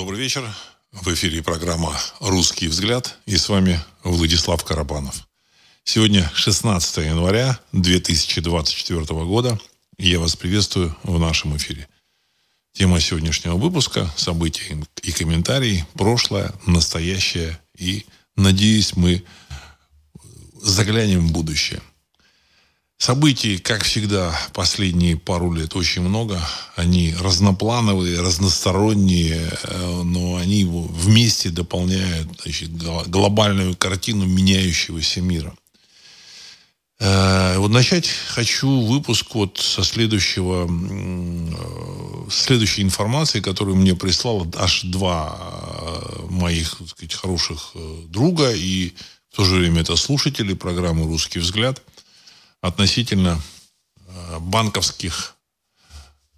Добрый вечер. В эфире программа «Русский взгляд» и с вами Владислав Карабанов. Сегодня 16 января 2024 года. И я вас приветствую в нашем эфире. Тема сегодняшнего выпуска – события и комментарии, прошлое, настоящее и, надеюсь, мы заглянем в будущее. Событий, как всегда, последние пару лет очень много. Они разноплановые, разносторонние, э, но они вместе дополняют значит, глобальную картину меняющегося мира. Э, вот начать хочу выпуск вот со следующего, э, следующей информации, которую мне прислало аж два моих так сказать, хороших друга и в то же время это слушатели программы «Русский взгляд» относительно э, банковских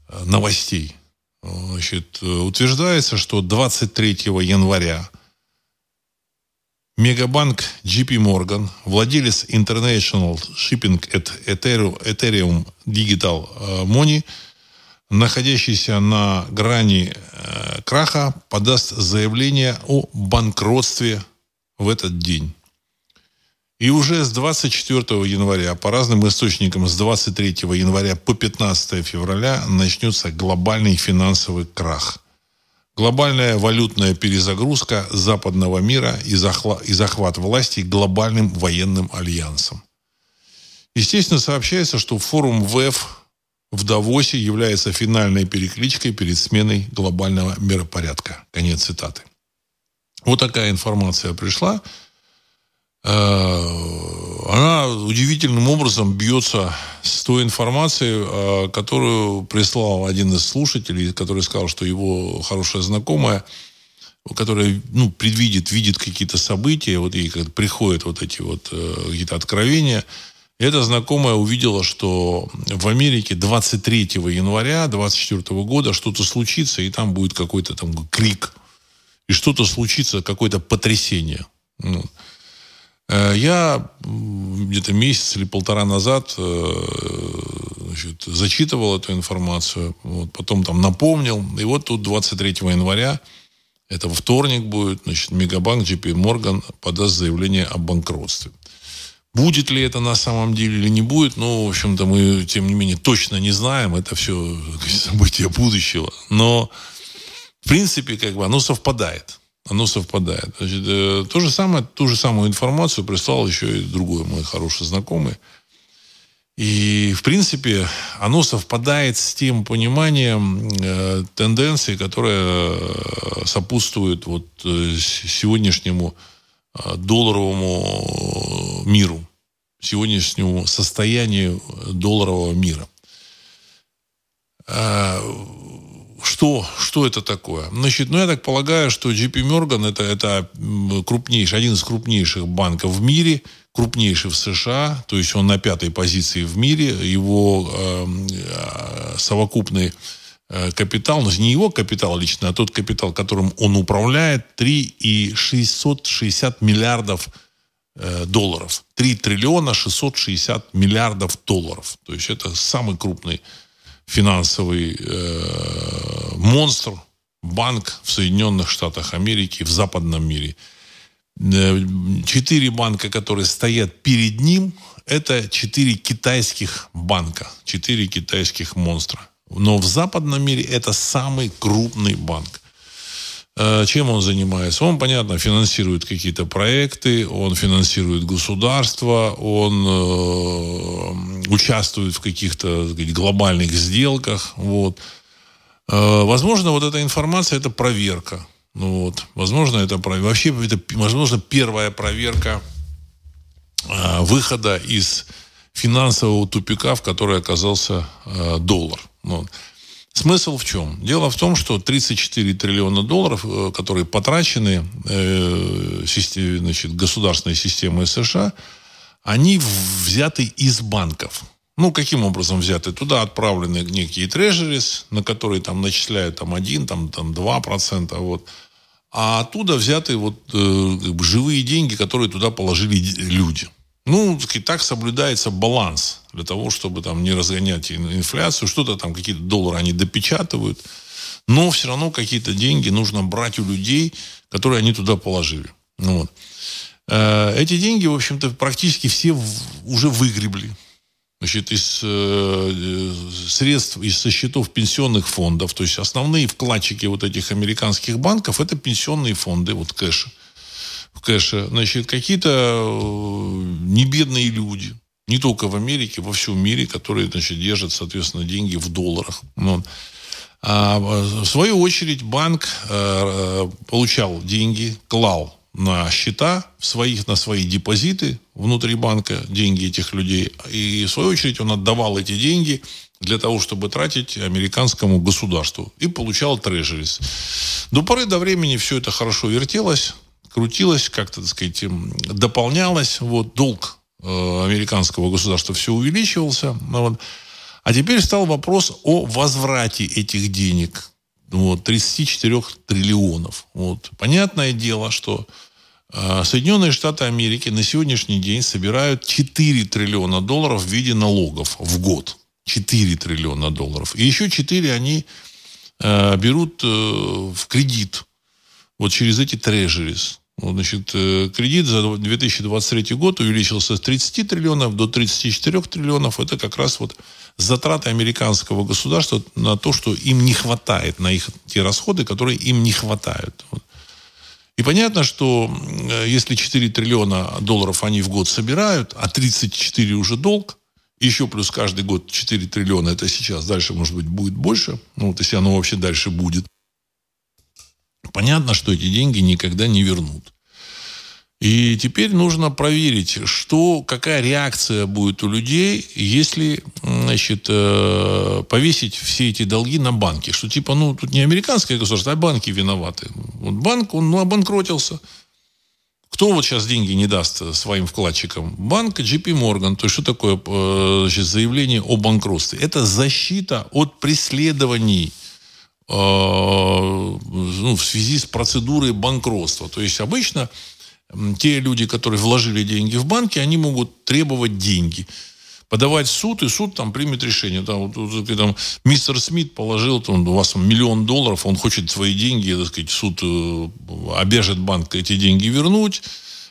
э, новостей. Значит, э, утверждается, что 23 января Мегабанк JP Morgan, владелец International Shipping at Ethereum Digital Money, находящийся на грани краха, подаст заявление о банкротстве в этот день. И уже с 24 января, по разным источникам, с 23 января по 15 февраля начнется глобальный финансовый крах. Глобальная валютная перезагрузка западного мира и, захват, власти глобальным военным альянсом. Естественно, сообщается, что форум ВЭФ в Давосе является финальной перекличкой перед сменой глобального миропорядка. Конец цитаты. Вот такая информация пришла. Э, она удивительным образом бьется с той информацией, э, которую прислал один из слушателей, который сказал, что его хорошая знакомая, которая ну, предвидит, видит какие-то события, вот ей как приходят вот эти вот э, какие-то откровения, эта знакомая увидела, что в Америке 23 января 2024 года что-то случится, и там будет какой-то там крик, и что-то случится, какое-то потрясение. Ну, я где-то месяц или полтора назад э, значит, зачитывал эту информацию, вот, потом там напомнил. И вот тут 23 января, это вторник будет, значит, Мегабанк JP Morgan подаст заявление о банкротстве. Будет ли это на самом деле или не будет, ну, в общем-то, мы, тем не менее, точно не знаем. Это все события будущего. Но, в принципе, как бы оно совпадает оно совпадает. Значит, э, то же самое, ту же самую информацию прислал еще и другой мой хороший знакомый. И, в принципе, оно совпадает с тем пониманием э, тенденций, которые э, сопутствуют вот э, сегодняшнему э, долларовому миру, сегодняшнему состоянию долларового мира. Э, что, что это такое? Значит, ну, я так полагаю, что JP Morgan это, это крупнейший, один из крупнейших банков в мире, крупнейший в США, то есть он на пятой позиции в мире, его эм, э, совокупный э, капитал, но не его капитал лично, а тот капитал, которым он управляет, 3,660 миллиардов э, долларов. 3 триллиона 660 миллиардов долларов. То есть это самый крупный финансовый э, монстр, банк в Соединенных Штатах Америки, в западном мире. Э, четыре банка, которые стоят перед ним, это четыре китайских банка, четыре китайских монстра. Но в западном мире это самый крупный банк. Э, чем он занимается? Он, понятно, финансирует какие-то проекты, он финансирует государство, он э, участвует в каких-то сказать, глобальных сделках. Вот. Э, возможно, вот эта информация – это проверка. Ну, вот. Возможно, это вообще это, возможно, первая проверка выхода из финансового тупика, в который оказался доллар. Вот. Смысл в чем? Дело в том, что 34 триллиона долларов, э, которые потрачены э, системе, значит, государственной системой США, они взяты из банков. Ну, каким образом взяты? Туда отправлены некие трежерис, на которые там начисляют там 1, там, там 2%. Вот. А оттуда взяты вот, э, живые деньги, которые туда положили люди. Ну, и так соблюдается баланс для того, чтобы там не разгонять инфляцию. Что-то там, какие-то доллары они допечатывают. Но все равно какие-то деньги нужно брать у людей, которые они туда положили. Ну вот. Э, эти деньги, в общем-то, практически все уже выгребли. Значит, из э, средств, из со счетов пенсионных фондов, то есть основные вкладчики вот этих американских банков, это пенсионные фонды, вот кэш. В кэше, значит, какие-то э, небедные люди, не только в Америке, во всем мире, которые, значит, держат, соответственно, деньги в долларах. Вот. А, в свою очередь банк э, получал деньги, клал на счета своих, на свои депозиты внутри банка, деньги этих людей. И, в свою очередь, он отдавал эти деньги для того, чтобы тратить американскому государству. И получал трежерис. До поры до времени все это хорошо вертелось, крутилось, как-то, так сказать, дополнялось. Вот, долг э, американского государства все увеличивался. Вот. А теперь стал вопрос о возврате этих денег вот, 34 триллионов. Вот. Понятное дело, что э, Соединенные Штаты Америки на сегодняшний день собирают 4 триллиона долларов в виде налогов в год. 4 триллиона долларов. И еще 4 они э, берут э, в кредит вот через эти трежерис. Значит, э, кредит за 2023 год увеличился с 30 триллионов до 34 триллионов. Это как раз вот затраты американского государства на то, что им не хватает, на их те расходы, которые им не хватают. И понятно, что если 4 триллиона долларов они в год собирают, а 34 уже долг, еще плюс каждый год 4 триллиона, это сейчас, дальше, может быть, будет больше, ну, вот если оно вообще дальше будет, понятно, что эти деньги никогда не вернут. И теперь нужно проверить, что, какая реакция будет у людей, если значит, э, повесить все эти долги на банки. Что типа, ну, тут не американское государство, а банки виноваты. Вот банк, он ну, обанкротился. Кто вот сейчас деньги не даст своим вкладчикам? Банк JP Morgan. То есть, что такое э, значит, заявление о банкротстве? Это защита от преследований ну, в связи с процедурой банкротства. То есть, обычно те люди, которые вложили деньги в банки, они могут требовать деньги подавать в суд, и суд там примет решение. Там, вот, там, мистер Смит положил, там, у вас миллион долларов, он хочет свои деньги, так сказать, суд э, обяжет банк эти деньги вернуть.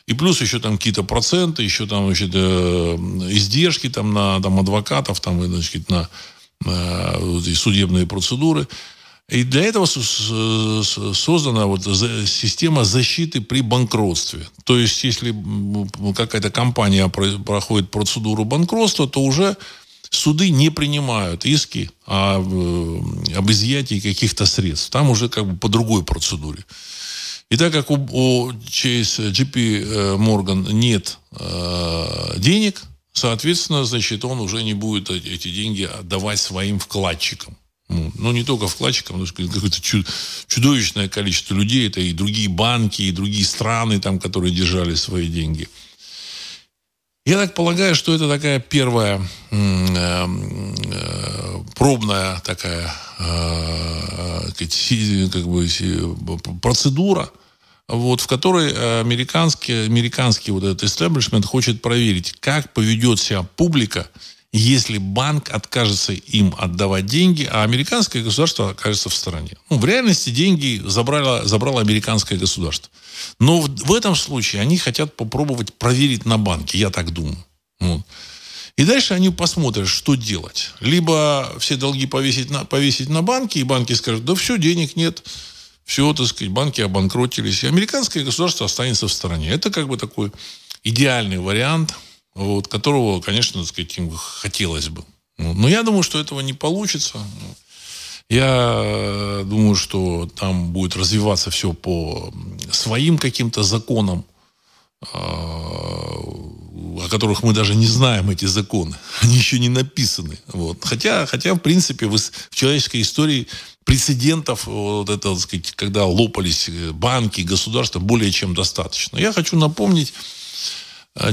И плюс еще там какие-то проценты, еще там значит, э, издержки там, на там, адвокатов, там, значит, на, на судебные процедуры. И для этого создана вот система защиты при банкротстве. То есть, если какая-то компания проходит процедуру банкротства, то уже суды не принимают иски об, э, об изъятии каких-то средств. Там уже как бы по другой процедуре. И так как у, у JP э, Morgan нет э, денег, соответственно, значит, он уже не будет эти деньги отдавать своим вкладчикам. Ну, ну, не только вкладчикам, но какое-то чудовищное количество людей. Это и другие банки, и другие страны, там, которые держали свои деньги. Я так полагаю, что это такая первая э, э, пробная такая э, как бы, процедура, вот, в которой американский, американский вот этот истеблишмент хочет проверить, как поведет себя публика, если банк откажется им отдавать деньги, а американское государство окажется в стороне. Ну, в реальности деньги забрало, забрало американское государство. Но в, в этом случае они хотят попробовать проверить на банке, я так думаю. Вот. И дальше они посмотрят, что делать. Либо все долги повесить на, повесить на банки, и банки скажут, да все, денег нет, все, так сказать, банки обанкротились, и американское государство останется в стороне. Это как бы такой идеальный вариант – вот, которого, конечно, так сказать, им хотелось бы. Но я думаю, что этого не получится. Я думаю, что там будет развиваться все по своим каким-то законам, а, о которых мы даже не знаем эти законы. Они еще не написаны. Вот. Хотя, хотя, в принципе, в, в человеческой истории прецедентов, вот это, так сказать, когда лопались банки, государства, более чем достаточно. Я хочу напомнить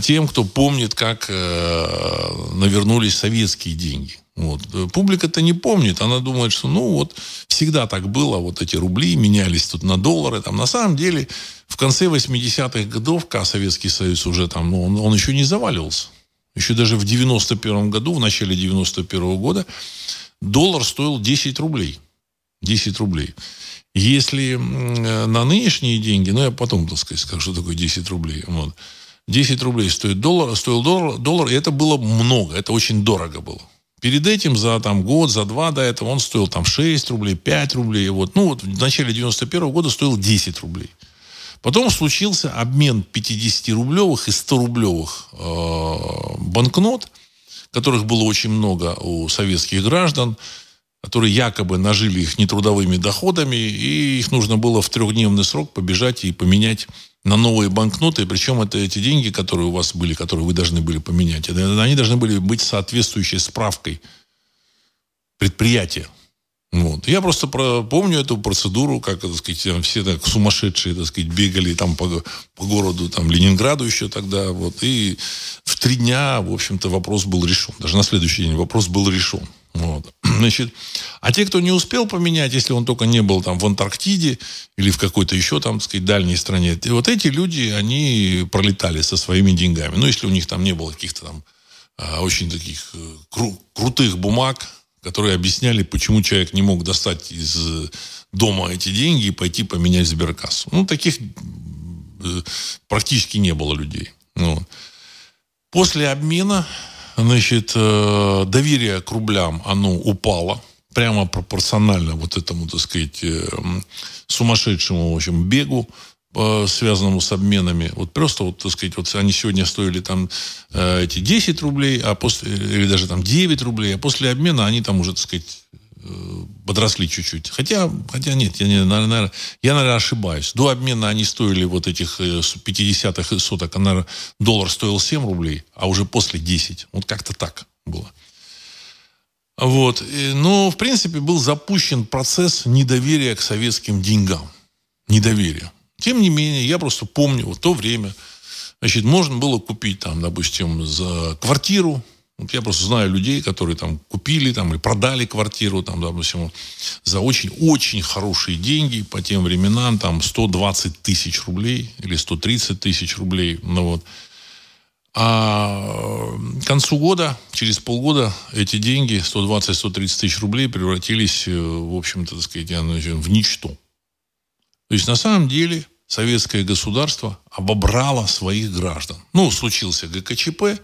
тем, кто помнит, как э, навернулись советские деньги. Вот. Публика-то не помнит, она думает, что ну вот всегда так было, вот эти рубли менялись тут на доллары. Там, на самом деле в конце 80-х годов, когда Советский Союз уже там, ну, он, он еще не заваливался. Еще даже в 91 году, в начале 91 года, доллар стоил 10 рублей. 10 рублей. Если на нынешние деньги, ну, я потом, так сказать, скажу, что такое 10 рублей. Вот. 10 рублей стоит доллар, стоил доллар, доллар, и это было много, это очень дорого было. Перед этим за там, год, за два до этого он стоил там 6 рублей, 5 рублей. Вот. Ну, вот в начале 91 -го года стоил 10 рублей. Потом случился обмен 50-рублевых и 100-рублевых э, банкнот, которых было очень много у советских граждан, которые якобы нажили их нетрудовыми доходами, и их нужно было в трехдневный срок побежать и поменять на новые банкноты. Причем это эти деньги, которые у вас были, которые вы должны были поменять, они должны были быть соответствующей справкой предприятия. Вот. Я просто про, помню эту процедуру, как, так сказать, все так сумасшедшие, так сказать, бегали там по, по городу, там, Ленинграду еще тогда, вот, и в три дня, в общем-то, вопрос был решен. Даже на следующий день вопрос был решен. Вот. Значит, а те, кто не успел поменять, если он только не был там в Антарктиде или в какой-то еще там, так сказать, дальней стране, вот эти люди, они пролетали со своими деньгами. Ну, если у них там не было каких-то там а, очень таких э, кру- крутых бумаг, которые объясняли, почему человек не мог достать из дома эти деньги и пойти поменять сберкассу. Ну, таких э, практически не было людей. Ну, после обмена, значит, э, доверие к рублям, оно упало прямо пропорционально вот этому, так сказать, э, сумасшедшему, в общем, бегу связанному с обменами. Вот просто, вот, так сказать, вот они сегодня стоили там э, эти 10 рублей, а после, или даже там 9 рублей, а после обмена они там уже, так сказать, э, подросли чуть-чуть. Хотя, хотя нет, я, не, наверное, я, наверное, ошибаюсь. До обмена они стоили вот этих 50-х э, соток, наверное, доллар стоил 7 рублей, а уже после 10. Вот как-то так было. Вот. Но, в принципе, был запущен процесс недоверия к советским деньгам. Недоверие. Тем не менее, я просто помню вот то время, значит, можно было купить там, допустим, за квартиру, вот я просто знаю людей, которые там купили там, и продали квартиру, там, допустим, за очень-очень хорошие деньги по тем временам, там 120 тысяч рублей или 130 тысяч рублей. Ну, вот. А к концу года, через полгода, эти деньги, 120-130 тысяч рублей, превратились, э, в общем-то, так сказать, в ничто. То есть на самом деле советское государство обобрало своих граждан. Ну, случился ГКЧП.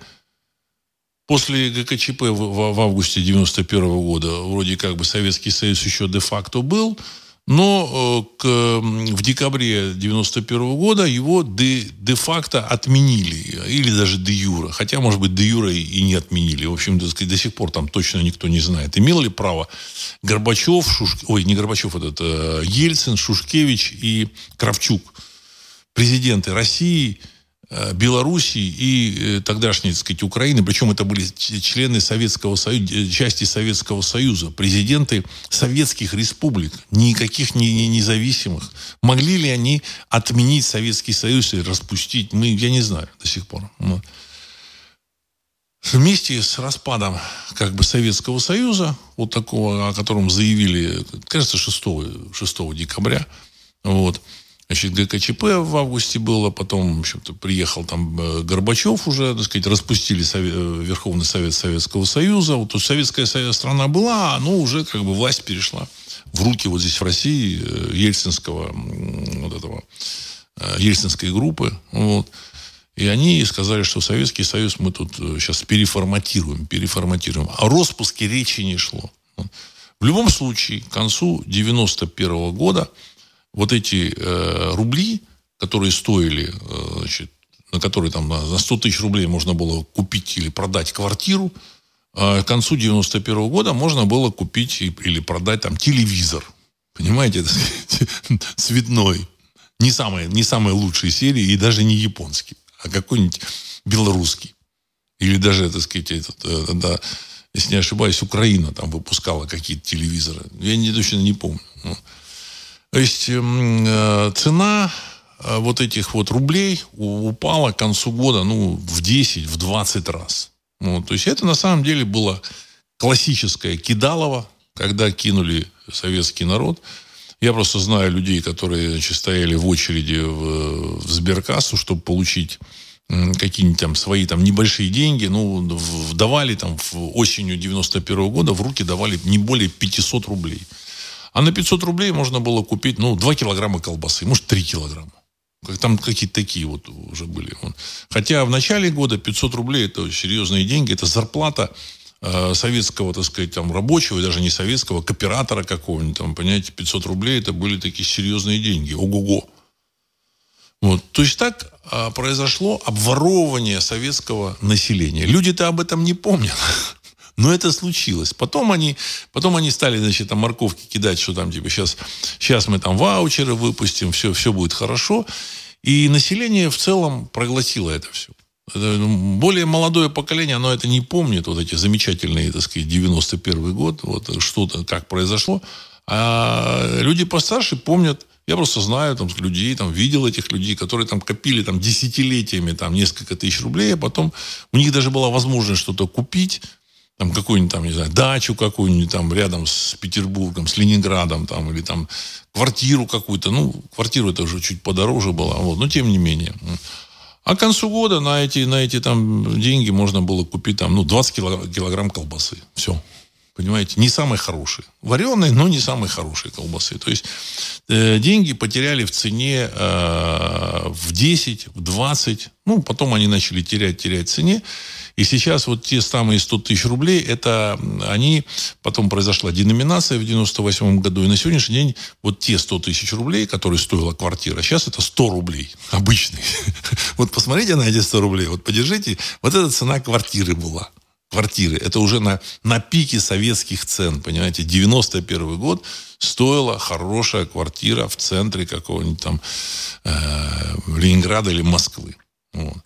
После ГКЧП в, в августе 91 года вроде как бы Советский Союз еще де-факто был, но э, к, в декабре 91 года его де, де-факто отменили. Или даже де-юра. Хотя, может быть, де-юра и не отменили. В общем, до сих пор там точно никто не знает. Имел ли право Горбачев, Шуш... ой, не Горбачев, этот э, Ельцин, Шушкевич и Кравчук, президенты России – Белоруссии и э, тогдашней, так сказать, Украины, причем это были члены Советского Союза, э, части Советского Союза, президенты советских республик, никаких не, независимых. Могли ли они отменить Советский Союз и распустить? Мы, я не знаю до сих пор. Но вместе с распадом как бы Советского Союза, вот такого, о котором заявили, кажется, 6, 6 декабря, вот, Значит, ГКЧП в августе было, потом, в общем-то, приехал там э, Горбачев уже, так сказать, распустили Совет, э, Верховный Совет Советского Союза. Вот тут советская страна была, но уже как бы власть перешла в руки вот здесь в России э, ельцинского, вот этого, ельцинской группы. Вот. И они сказали, что Советский Союз мы тут сейчас переформатируем, переформатируем. О распуске речи не шло. В любом случае, к концу 91 года вот эти э, рубли, которые стоили, э, значит, на которые там за 100 тысяч рублей можно было купить или продать квартиру, э, к концу 91 -го года можно было купить или продать там телевизор. Понимаете, цветной. Не самой, не самой лучшей серии и даже не японский, а какой-нибудь белорусский. Или даже, так сказать, этот, э, да, если не ошибаюсь, Украина там выпускала какие-то телевизоры. Я не, точно не помню. То есть эм, э, цена э, вот этих вот рублей упала к концу года ну, в 10, в 20 раз. Ну, то есть это на самом деле было классическое кидалово, когда кинули советский народ. Я просто знаю людей, которые значит, стояли в очереди в, в сберкассу, чтобы получить какие-нибудь там свои там небольшие деньги, ну, давали там в осенью 91 -го года в руки давали не более 500 рублей. А на 500 рублей можно было купить, ну, 2 килограмма колбасы, может, 3 килограмма. Там какие-то такие вот уже были. Хотя в начале года 500 рублей это серьезные деньги, это зарплата э, советского, так сказать, там, рабочего, даже не советского, кооператора какого-нибудь, там, понимаете, 500 рублей это были такие серьезные деньги. Ого-го. Вот. То есть так а, произошло обворовывание советского населения. Люди-то об этом не помнят. Но это случилось. Потом они, потом они стали, значит, там морковки кидать, что там, типа, сейчас, сейчас мы там ваучеры выпустим, все, все будет хорошо. И население в целом проглотило это все. Ну, более молодое поколение, оно это не помнит, вот эти замечательные, так сказать, 91 год, вот что-то, как произошло. А люди постарше помнят, я просто знаю там людей, там видел этих людей, которые там копили там десятилетиями там несколько тысяч рублей, а потом у них даже была возможность что-то купить, там какую-нибудь там, не знаю, дачу какую-нибудь там рядом с Петербургом, с Ленинградом там, или там квартиру какую-то. Ну, квартиру это уже чуть подороже была, вот, но тем не менее. А к концу года на эти, на эти там деньги можно было купить там, ну, 20 килограмм, килограмм колбасы. Все. Понимаете, не самые хорошие. Вареные, но не самые хорошие колбасы. То есть э, деньги потеряли в цене э, в 10, в 20. Ну, потом они начали терять, терять цене. И сейчас вот те самые 100 тысяч рублей, это они, потом произошла деноминация в 98 году, и на сегодняшний день вот те 100 тысяч рублей, которые стоила квартира, сейчас это 100 рублей, обычный. Вот посмотрите на эти 100 рублей, вот подержите, вот эта цена квартиры была квартиры. Это уже на, на пике советских цен, понимаете. 91 год стоила хорошая квартира в центре какого-нибудь там э, Ленинграда или Москвы. Вот.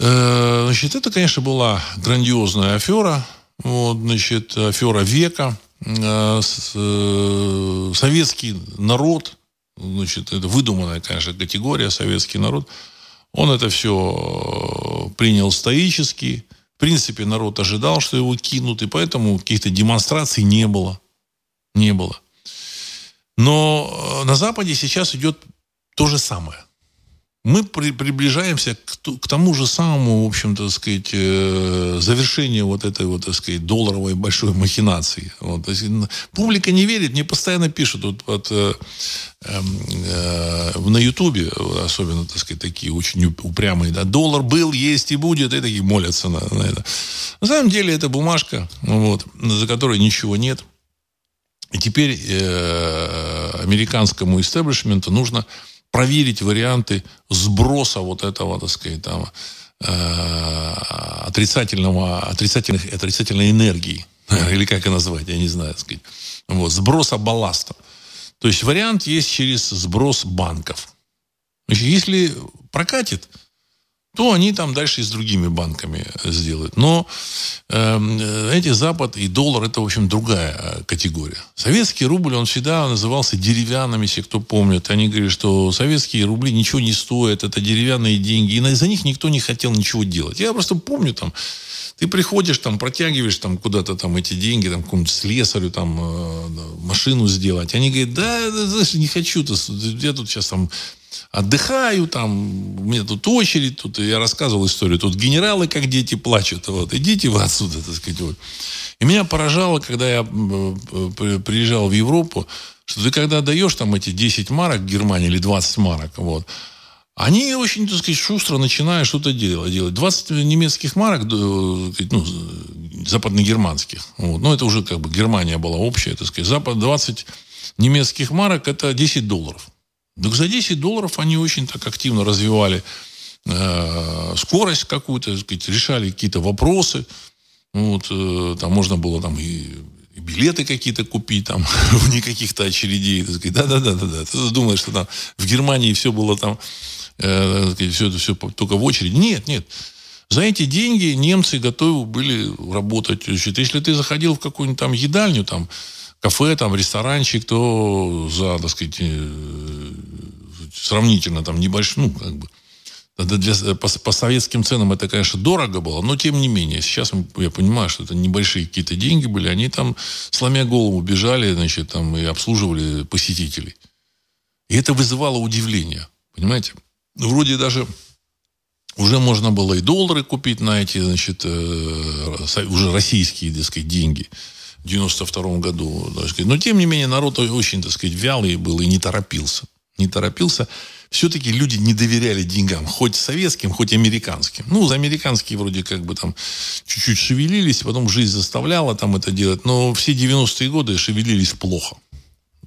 Э, значит, это, конечно, была грандиозная афера. Вот, значит, афера века. Э, э, советский народ, значит, это выдуманная, конечно, категория, советский народ, он это все принял стоически. В принципе, народ ожидал, что его кинут, и поэтому каких-то демонстраций не было. Не было. Но на Западе сейчас идет то же самое мы при, приближаемся к, к тому же самому, в общем-то, сказать, э, завершению вот этой вот, так сказать, долларовой большой махинации. Вот, то есть, публика не верит, мне постоянно пишут вот, вот э, эм, э, на Ютубе, особенно, так сказать, такие очень упрямые, да, доллар был, есть и будет, и такие молятся на, на это. На самом деле это бумажка, вот, за которой ничего нет. И теперь э, американскому истеблишменту нужно проверить варианты сброса вот этого, так сказать, там, э, отрицательного, отрицательных, отрицательной энергии. Или как это назвать, я не знаю, так сказать. Вот, сброса балласта. То есть вариант есть через сброс банков. Значит, если прокатит, то они там дальше и с другими банками сделают. Но э, эти Запад и доллар это, в общем, другая э, категория. Советский рубль, он всегда назывался деревянным, если кто помнит. Они говорили, что советские рубли ничего не стоят, это деревянные деньги. И за них никто не хотел ничего делать. Я просто помню там, ты приходишь, там, протягиваешь там куда-то там эти деньги, там, какому-то слесарю, там, э, машину сделать. Они говорят, да, да не хочу, я тут сейчас там отдыхаю, там, у меня тут очередь, тут я рассказывал историю, тут генералы как дети плачут, вот, идите вы отсюда, так сказать, вот. И меня поражало, когда я приезжал в Европу, что ты когда даешь там эти 10 марок Германии или 20 марок, вот, они очень, так сказать, шустро начинают что-то делать. делать. 20 немецких марок, ну, западногерманских. Вот. Но это уже как бы Германия была общая, так сказать. Запад 20 немецких марок это 10 долларов. Так за 10 долларов они очень так активно развивали э, скорость какую-то, решали какие-то вопросы. Вот, э, там можно было там и, и билеты какие-то купить там вне каких-то очередей. Да-да-да, да. Ты думаешь, что там в Германии все было там, э, все это все только в очереди. Нет, нет. За эти деньги немцы готовы были работать. Значит, если ты заходил в какую-нибудь там едальню, там, кафе, там, ресторанчик, то за, так сказать, э, сравнительно там небольшой, ну, как бы, для, по, по советским ценам это, конечно, дорого было, но тем не менее, сейчас я понимаю, что это небольшие какие-то деньги были, они там, сломя голову, бежали, значит, там, и обслуживали посетителей. И это вызывало удивление, понимаете? Вроде даже уже можно было и доллары купить на эти, значит, э, уже российские, так сказать, деньги. в 92 году. Но, тем не менее, народ очень, так сказать, вялый был и не торопился. Не торопился. Все-таки люди не доверяли деньгам. Хоть советским, хоть американским. Ну, за американские вроде как бы там чуть-чуть шевелились, потом жизнь заставляла там это делать. Но все 90-е годы шевелились плохо.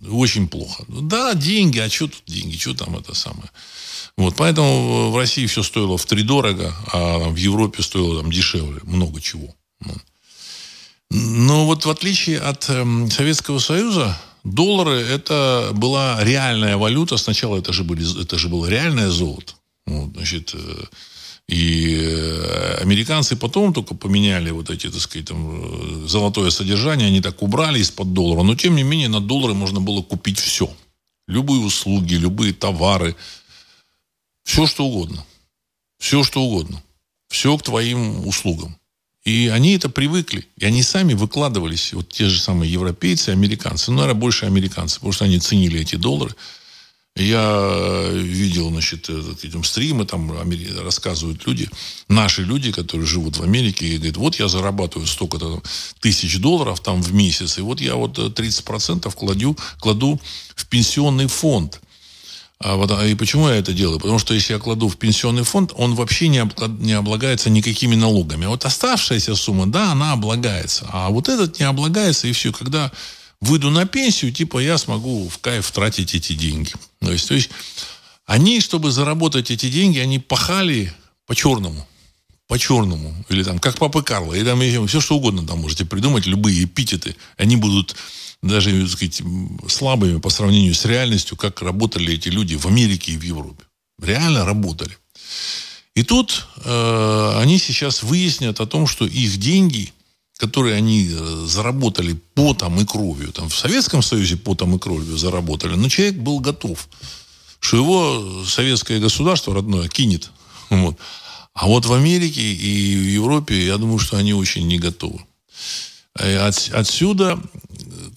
Очень плохо. Да, деньги, а что тут деньги? Что там это самое? Вот, поэтому в России все стоило в три дорого, а в Европе стоило там дешевле, много чего. Но вот в отличие от э, Советского Союза, доллары это была реальная валюта. Сначала это же, были, это же было реальное золото. Вот, значит, э, и э, американцы потом только поменяли вот эти, так сказать, там, э, золотое содержание, они так убрали из-под доллара. Но, тем не менее, на доллары можно было купить все. Любые услуги, любые товары. Все, что угодно. Все, что угодно. Все к твоим услугам. И они это привыкли. И они сами выкладывались, вот те же самые европейцы, американцы. Ну, наверное, больше американцы, потому что они ценили эти доллары. Я видел, значит, этим стримы, там рассказывают люди, наши люди, которые живут в Америке, и говорят, вот я зарабатываю столько-то тысяч долларов там в месяц, и вот я вот 30% кладу, кладу в пенсионный фонд. А вот, а и почему я это делаю? Потому что если я кладу в пенсионный фонд, он вообще не, облаг, не облагается никакими налогами. А вот оставшаяся сумма, да, она облагается. А вот этот не облагается, и все. Когда выйду на пенсию, типа я смогу в кайф тратить эти деньги. То есть, то есть они, чтобы заработать эти деньги, они пахали по-черному. По-черному. Или там, как Папа Карло. И там все, что угодно там можете придумать, любые эпитеты. Они будут даже, так сказать, слабыми по сравнению с реальностью, как работали эти люди в Америке и в Европе. Реально работали. И тут э, они сейчас выяснят о том, что их деньги, которые они э, заработали потом и кровью, там в Советском Союзе потом и кровью заработали, но человек был готов, что его советское государство родное кинет. Вот. А вот в Америке и в Европе, я думаю, что они очень не готовы. Э, от, отсюда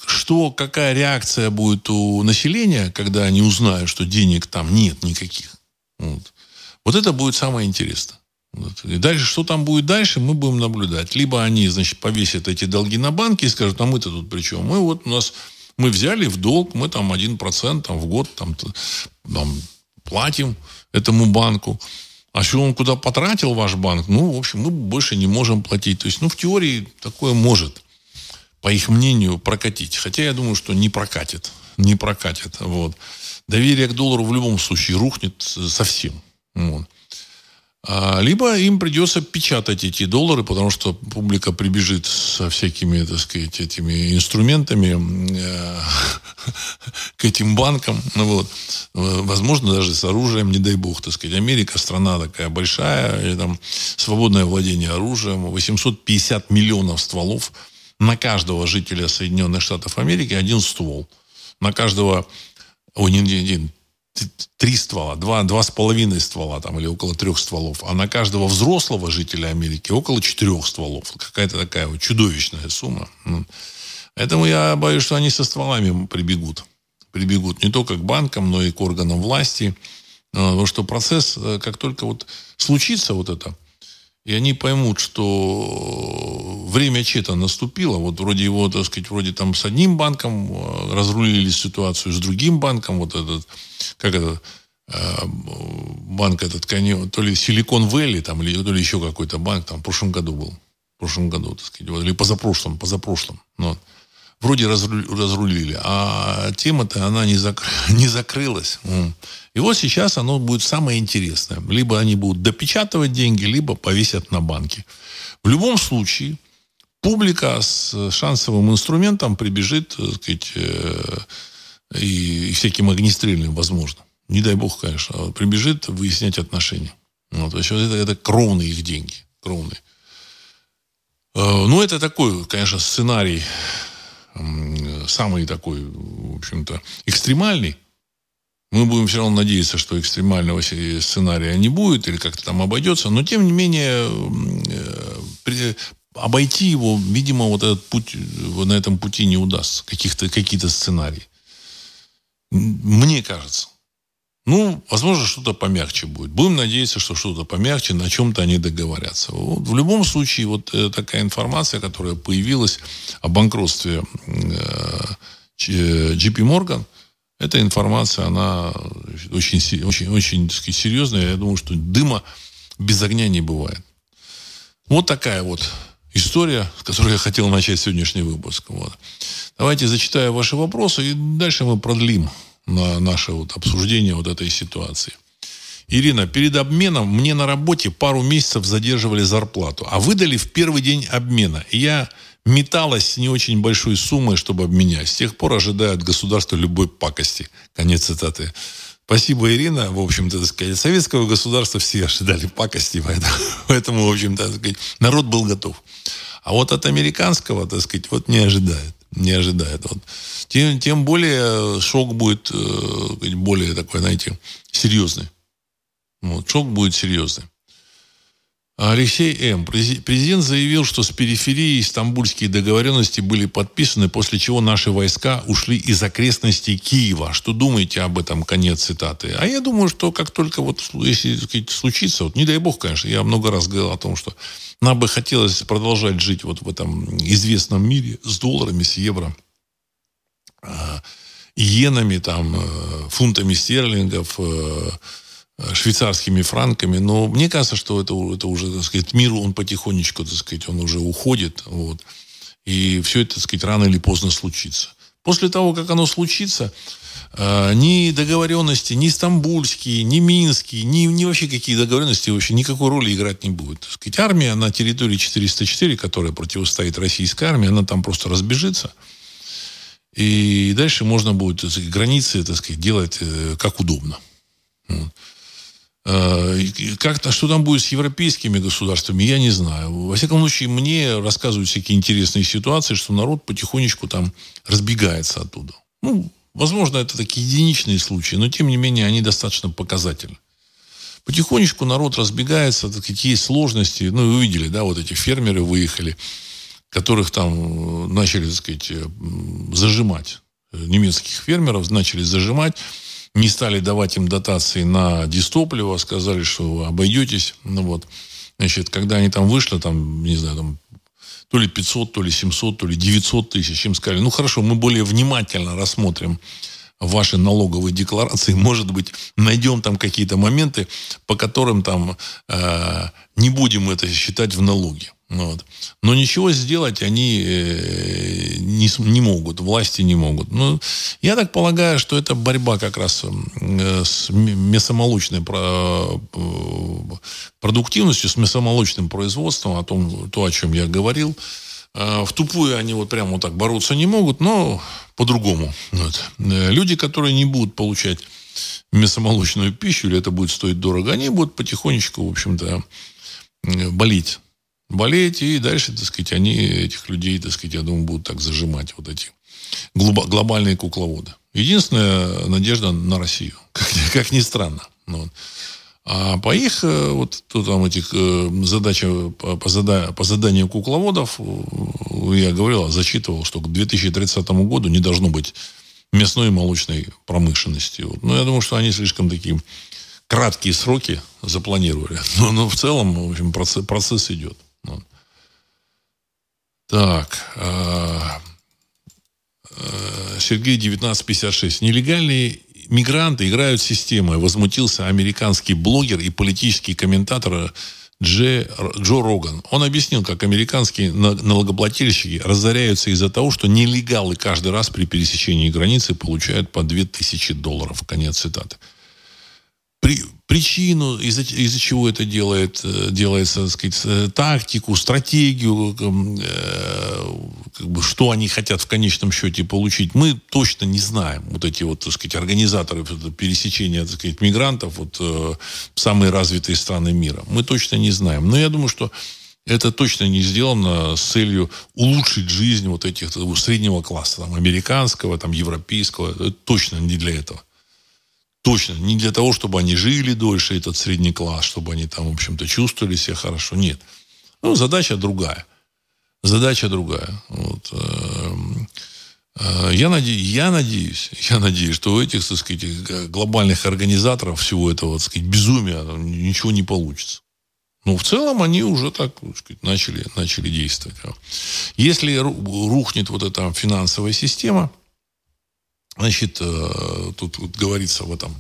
что, какая реакция будет у населения, когда они узнают, что денег там нет никаких. Вот, вот это будет самое интересное. И дальше, что там будет дальше, мы будем наблюдать. Либо они, значит, повесят эти долги на банки и скажут, а мы-то тут при чем? Мы вот у нас, мы взяли в долг, мы там 1% там, в год там, там, платим этому банку. А что он куда потратил ваш банк? Ну, в общем, мы больше не можем платить. То есть, ну, в теории такое может по их мнению, прокатить. Хотя я думаю, что не прокатит. Не прокатит. Вот. Доверие к доллару в любом случае рухнет совсем. Вот. А, либо им придется печатать эти доллары, потому что публика прибежит со всякими, так сказать, этими инструментами э, к этим банкам. Ну, вот. Возможно, даже с оружием, не дай бог, так сказать. Америка страна такая большая, и там свободное владение оружием, 850 миллионов стволов – на каждого жителя Соединенных Штатов Америки один ствол. На каждого, о, не, не, не, три ствола, два, два с половиной ствола там, или около трех стволов, а на каждого взрослого жителя Америки около четырех стволов. Какая-то такая вот чудовищная сумма. Поэтому я боюсь, что они со стволами прибегут. Прибегут не только к банкам, но и к органам власти. А, потому что процесс, э, как только вот случится вот это, и они поймут, что время чета наступило. Вот вроде его, так сказать, вроде там с одним банком э, разрулили ситуацию, с другим банком, вот этот, как это, э, банк этот, то ли Силикон Вэлли, там, или то ли еще какой-то банк, там, в прошлом году был. В прошлом году, так сказать, или позапрошлом, позапрошлом. Ну, вот вроде разрулили, а тема-то она не, зак... не закрылась. И вот сейчас оно будет самое интересное. Либо они будут допечатывать деньги, либо повесят на банки. В любом случае, публика с шансовым инструментом прибежит, так сказать, э, и, всяким огнестрельным, возможно. Не дай бог, конечно, а прибежит выяснять отношения. Вот, то есть это, это кровные их деньги. Кровные. Э, ну, это такой, конечно, сценарий самый такой, в общем-то, экстремальный. Мы будем все равно надеяться, что экстремального сценария не будет или как-то там обойдется. Но, тем не менее, э, обойти его, видимо, вот этот путь, на этом пути не удастся. Каких-то, какие-то сценарии. Мне кажется. Ну, возможно, что-то помягче будет. Будем надеяться, что что-то помягче, на чем-то они договорятся. Вот, в любом случае, вот э, такая информация, которая появилась о банкротстве э, JP Morgan, эта информация, она очень, очень, очень сказать, серьезная. Я думаю, что дыма без огня не бывает. Вот такая вот история, с которой я хотел начать сегодняшний выпуск. Вот. Давайте зачитаю ваши вопросы, и дальше мы продлим на наше вот обсуждение вот этой ситуации. Ирина, перед обменом мне на работе пару месяцев задерживали зарплату, а выдали в первый день обмена. И я металась с не очень большой суммой, чтобы обменять. С тех пор ожидаю от государства любой пакости. Конец цитаты. Спасибо, Ирина. В общем-то, так сказать, советского государства все ожидали пакости, поэтому, поэтому в общем-то, так сказать, народ был готов. А вот от американского, так сказать, вот не ожидает. Не ожидает. Вот. Тем, тем более шок будет э, более такой, знаете, серьезный. Вот, шок будет серьезный. Алексей М. Президент заявил, что с периферии стамбульские договоренности были подписаны, после чего наши войска ушли из окрестностей Киева. Что думаете об этом? Конец цитаты. А я думаю, что как только вот, если сказать, случится, вот не дай бог, конечно, я много раз говорил о том, что нам бы хотелось продолжать жить вот в этом известном мире с долларами, с евро, а, иенами, там, э, фунтами стерлингов, э, швейцарскими франками, но мне кажется, что это, это уже, так сказать, мир, он потихонечку, так сказать, он уже уходит, вот, и все это, так сказать, рано или поздно случится. После того, как оно случится, э, ни договоренности, ни стамбульские, ни минские, ни, ни вообще какие договоренности вообще никакой роли играть не будет. Так сказать, армия на территории 404, которая противостоит российской армии, она там просто разбежится. И дальше можно будет сказать, границы, так сказать, делать э, как удобно. Вот. Э, как-то, что там будет с европейскими государствами, я не знаю. Во всяком случае, мне рассказывают всякие интересные ситуации, что народ потихонечку там разбегается оттуда. Ну, возможно, это такие единичные случаи, но тем не менее они достаточно показательны. Потихонечку народ разбегается, какие сложности. Ну, вы видели, да, вот эти фермеры выехали, которых там э, начали, так сказать, э, зажимать. Немецких фермеров начали зажимать не стали давать им дотации на дистопливо, сказали, что обойдетесь. Ну вот, значит, когда они там вышли, там, не знаю, там, то ли 500, то ли 700, то ли 900 тысяч, им сказали, ну хорошо, мы более внимательно рассмотрим ваши налоговые декларации, может быть, найдем там какие-то моменты, по которым там э, не будем это считать в налоге. Вот. Но ничего сделать они э, не, не могут, власти не могут. Ну, я так полагаю, что это борьба как раз э, с мясомолочной э, продуктивностью, с мясомолочным производством, о том, то, о чем я говорил. В тупую они вот прямо вот так бороться не могут, но по-другому. Вот. Люди, которые не будут получать мясомолочную пищу, или это будет стоить дорого, они будут потихонечку, в общем-то, болеть болеть, и дальше, так сказать, они этих людей, так сказать, я думаю, будут так зажимать вот эти глобальные кукловоды. Единственная надежда на Россию, как, как ни странно. Ну вот. А по их, э, вот то, там этих э, задача по, по, по заданию кукловодов, э, я говорил, зачитывал, что к 2030 году не должно быть мясной и молочной промышленности. Вот. Но я думаю, что они слишком такие краткие сроки запланировали. Но, но в целом, в общем, процесс, процесс идет. Вот. Так. Э, э, Сергей 1956. Нелегальные мигранты играют системой. Возмутился американский блогер и политический комментатор Дже, Джо Роган. Он объяснил, как американские налогоплательщики разоряются из-за того, что нелегалы каждый раз при пересечении границы получают по 2000 долларов. Конец цитаты при, причину, из-за из чего это делает, э, делается, так сказать, э, тактику, стратегию, э, как бы, что они хотят в конечном счете получить, мы точно не знаем. Вот эти вот, так сказать, организаторы пересечения, так сказать, мигрантов вот, в самые развитые страны мира. Мы точно не знаем. Но я думаю, что это точно не сделано с целью улучшить жизнь вот этих среднего класса, там, американского, там, европейского. Это точно не для этого. Точно. Не для того, чтобы они жили дольше, этот средний класс, чтобы они там, в общем-то, чувствовали себя хорошо. Нет. Ну, задача другая. Задача другая. Вот. Эм, Э, я, наде... я надеюсь, я надеюсь, что у этих, так сказать, глобальных организаторов всего этого, так сказать, безумия ничего не получится. Но в целом они уже так так сказать, начали, начали действовать. Если рухнет вот эта финансовая система, значит, э, тут, тут говорится в этом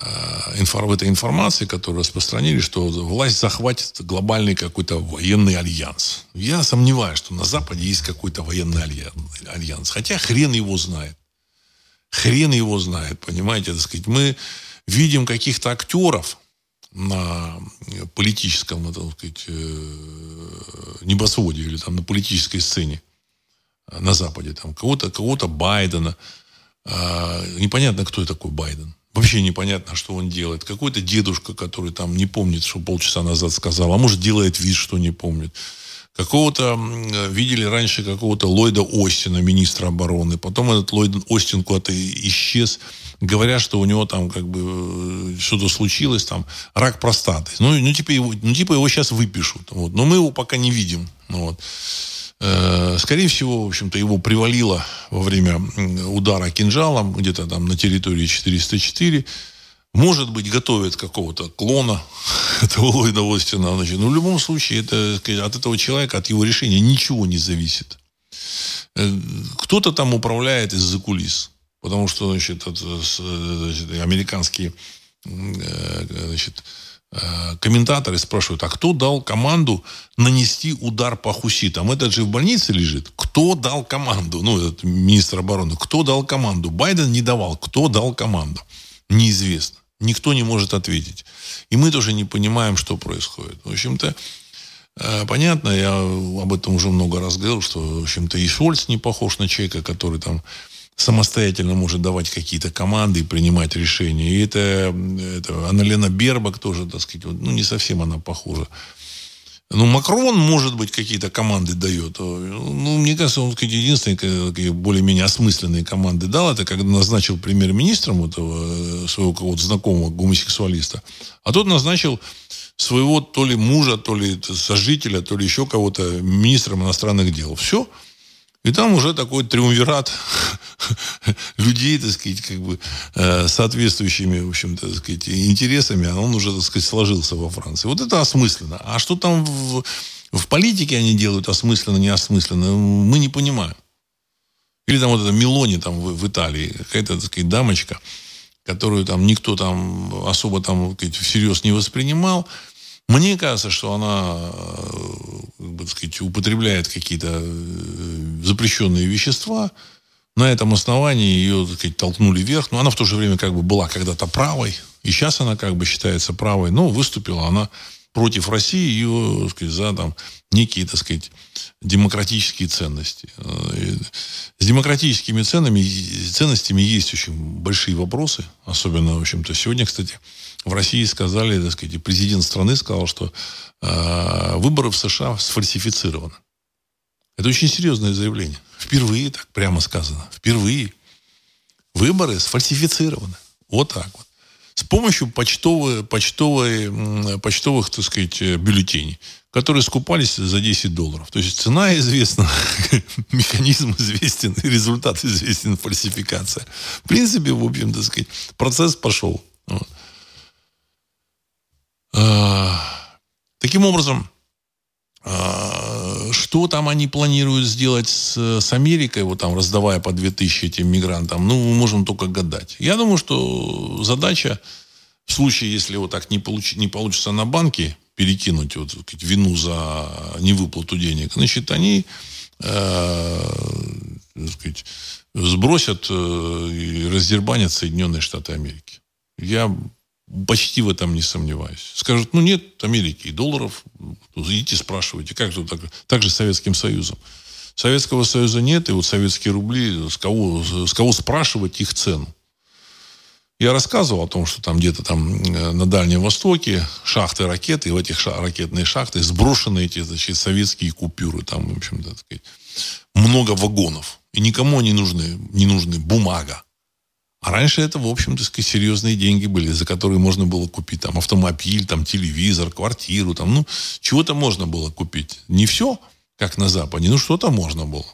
Э, в этой информации, которую распространили, что власть захватит глобальный какой-то военный альянс. Я сомневаюсь, что на Западе есть какой-то военный альянс. Хотя хрен его знает. Хрен его знает, понимаете, так сказать. Мы видим каких-то актеров на политическом, так сказать, э, небосводе или там на политической сцене на Западе. Там кого-то кого Байдена. А, непонятно, кто такой Байден Вообще непонятно, что он делает. Какой-то дедушка, который там не помнит, что полчаса назад сказал, а может делает вид, что не помнит. Какого-то, видели раньше какого-то Ллойда Остина, министра обороны. Потом этот Ллойд Остин куда-то исчез. Говорят, что у него там как бы э, что-то случилось, там рак простаты. Ну, ну, типа, его, ну, типа его сейчас выпишут. Вот. Но мы его пока не видим. Вот. Э, скорее всего, в общем-то, его привалило во время удара кинжалом где-то там на территории 404. Может быть, готовят какого-то клона этого Ллойда Остина. Значит, но в любом случае, это, от этого человека, от его решения ничего не зависит. Э, кто-то там управляет из-за кулис. Потому что, значит, это, значит американские значит, Э, комментаторы спрашивают, а кто дал команду нанести удар по хуситам? Этот же в больнице лежит. Кто дал команду? Ну, этот министр обороны. Кто дал команду? Байден не давал. Кто дал команду? Неизвестно. Никто не может ответить. И мы тоже не понимаем, что происходит. В общем-то, э, понятно, я об этом уже много раз говорил, что, в общем-то, и Шольц не похож на человека, который там самостоятельно может давать какие-то команды и принимать решения. И это, это Анна-Лена Бербак тоже, так сказать, ну, не совсем она похожа. Ну, Макрон, может быть, какие-то команды дает. Ну, мне кажется, он сказать, единственные более-менее осмысленные команды дал. Это когда назначил премьер-министром этого своего кого-то знакомого гомосексуалиста. А тот назначил своего то ли мужа, то ли сожителя, то ли еще кого-то министром иностранных дел. Все. И там уже такой триумвират людей, так сказать, как бы э, соответствующими, в общем-то, так сказать, интересами, а он уже, так сказать, сложился во Франции. Вот это осмысленно. А что там в, в политике они делают осмысленно, неосмысленно, мы не понимаем. Или там вот эта Мелони там в, в Италии, какая-то, так сказать, дамочка, которую там никто там особо там, так сказать, всерьез не воспринимал, мне кажется, что она, э, как сказать, употребляет какие-то э, запрещенные вещества. На этом основании ее, так сказать, толкнули вверх. Но она в то же время как бы была когда-то правой. И сейчас она как бы считается правой. Но выступила она против России так сказать, за там, некие, так сказать, демократические ценности. Э, с демократическими ценами, ценностями есть очень большие вопросы. Особенно, в общем-то, сегодня, кстати, в России сказали, так сказать, президент страны сказал, что э, выборы в США сфальсифицированы. Это очень серьезное заявление. Впервые так прямо сказано. Впервые. Выборы сфальсифицированы. Вот так вот. С помощью почтовой, почтовой, почтовых, так сказать, бюллетеней, которые скупались за 10 долларов. То есть цена известна, механизм известен, результат известен, фальсификация. В принципе, в общем, так сказать, процесс пошел. Вот. А, таким образом, а, что там они планируют сделать с, с Америкой, вот там раздавая по 2000 этим мигрантам, ну, мы можем только гадать. Я думаю, что задача в случае, если вот так не, получ, не получится на банке перекинуть вот, сказать, вину за невыплату денег, значит, они э, сказать, сбросят э, и раздербанят Соединенные Штаты Америки. Я Почти в этом не сомневаюсь. Скажут, ну нет Америки и долларов, идите спрашивайте, как тут так, так же с Советским Союзом. Советского Союза нет, и вот советские рубли, с кого, с кого спрашивать их цену? Я рассказывал о том, что там где-то там э, на Дальнем Востоке шахты ракеты, и в этих ша- ракетные шахты сброшены эти значит, советские купюры. Там, в общем-то, сказать, много вагонов. И никому не нужны, не нужны бумага. А раньше это, в общем-то, серьезные деньги были, за которые можно было купить там автомобиль, там телевизор, квартиру, там, ну, чего-то можно было купить. Не все, как на Западе, ну, что-то можно было.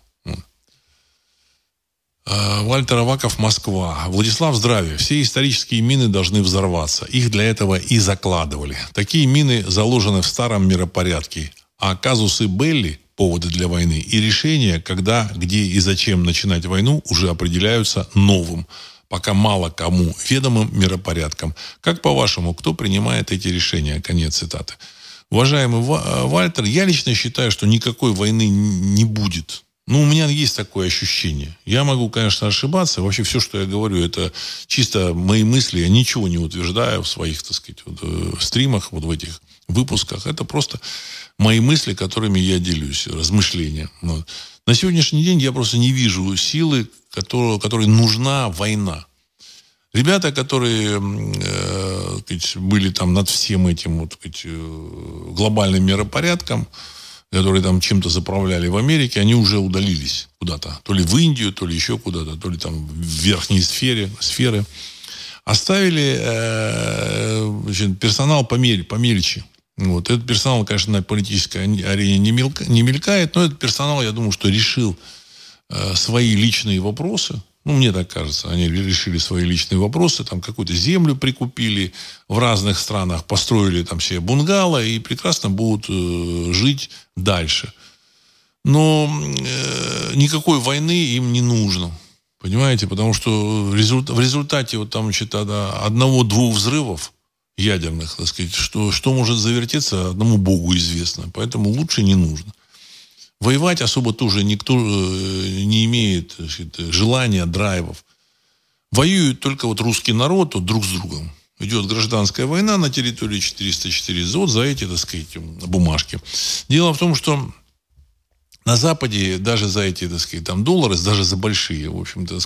Э, Вальтер Аваков, Москва. Владислав, здравия. Все исторические мины должны взорваться. Их для этого и закладывали. Такие мины заложены в старом миропорядке. А казусы Белли – поводы для войны. И решения, когда, где и зачем начинать войну, уже определяются новым пока мало кому ведомым миропорядком. Как по-вашему, кто принимает эти решения? Конец цитаты. Уважаемый Вальтер, я лично считаю, что никакой войны не будет. Ну, у меня есть такое ощущение. Я могу, конечно, ошибаться. Вообще все, что я говорю, это чисто мои мысли. Я ничего не утверждаю в своих, так сказать, вот, э, стримах, вот в этих выпусках. Это просто мои мысли, которыми я делюсь, размышления. Вот. На сегодняшний день я просто не вижу силы, которой, которой нужна война. Ребята, которые э, были там над всем этим вот, сказать, э, глобальным миропорядком, которые там чем-то заправляли в Америке, они уже удалились куда-то. То ли в Индию, то ли еще куда-то, то ли там в верхней сфере, сферы. Оставили э, персонал помель, помельче. Вот. Этот персонал, конечно, на политической арене не, мелка, не мелькает, но этот персонал, я думаю, что решил э, свои личные вопросы, ну, мне так кажется, они решили свои личные вопросы, там какую-то землю прикупили в разных странах, построили там себе бунгало и прекрасно будут э, жить дальше. Но э, никакой войны им не нужно. Понимаете? Потому что результ, в результате вот там, значит, одного-двух взрывов ядерных, так сказать, что, что может завертеться, одному Богу известно. Поэтому лучше не нужно. Воевать особо тоже никто э, не имеет сказать, желания, драйвов. Воюют только вот русский народ вот друг с другом. Идет гражданская война на территории 404 вот за эти, так сказать, бумажки. Дело в том, что на Западе даже за эти, так сказать, там доллары, даже за большие, в общем-то,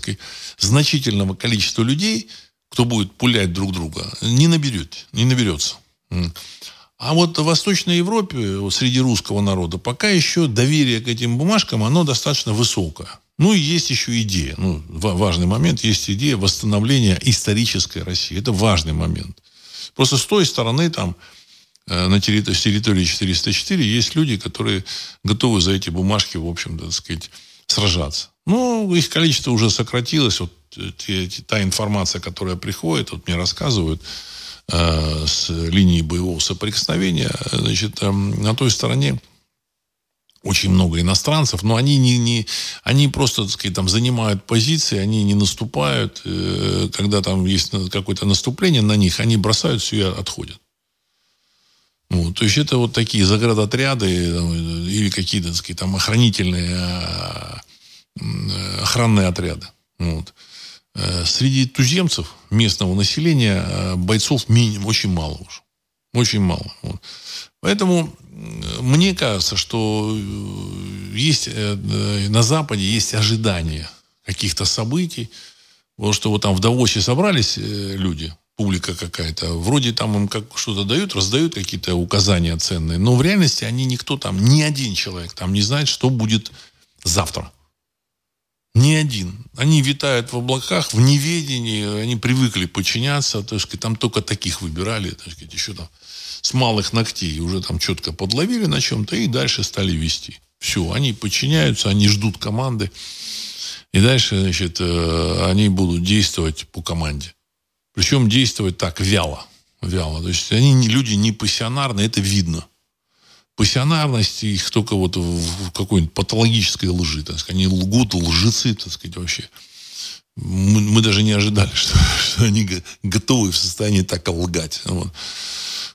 значительного количества людей, кто будет пулять друг друга, не наберет, не наберется. А вот в Восточной Европе, среди русского народа, пока еще доверие к этим бумажкам, оно достаточно высокое. Ну и есть еще идея, ну, важный момент, есть идея восстановления исторической России. Это важный момент. Просто с той стороны, там, э, на территории, территории 404 есть люди, которые готовы за эти бумажки, в общем-то, так сказать, сражаться. Ну, их количество уже сократилось. Вот те, та информация, которая приходит, вот мне рассказывают, Э, с линии боевого соприкосновения, значит, эм, на той стороне очень много иностранцев, но они не, не они просто, так сказать, там занимают позиции, они не наступают, э, когда там есть какое-то наступление на них, они бросают все и отходят. Вот, то есть это вот такие заградотряды там, или какие-то, так сказать, там охранительные, а, охранные отряды. Вот. Э, среди туземцев, местного населения, э, бойцов минимум очень мало уже. Очень мало. Вот. Поэтому мне кажется, что э, есть на Западе есть ожидания каких-то событий. Потому что вот там в Давосе собрались люди, публика какая-то, вроде там им как что-то дают, раздают какие-то указания ценные, но в реальности они никто там, ни один человек там не знает, что будет завтра. Ни один. Они витают в облаках, в неведении, они привыкли подчиняться, то есть там только таких выбирали, так сказать, еще там с малых ногтей уже там четко подловили на чем-то и дальше стали вести. Все, они подчиняются, они ждут команды. И дальше, значит, э, они будут действовать по команде. Причем действовать так вяло. Вяло. То есть они люди не пассионарные, это видно пассионарность их только вот в какой-нибудь патологической лжи. Так сказать. Они лгут, лжецы, так сказать, вообще. Мы, мы даже не ожидали, что, что они готовы в состоянии так лгать. Вот.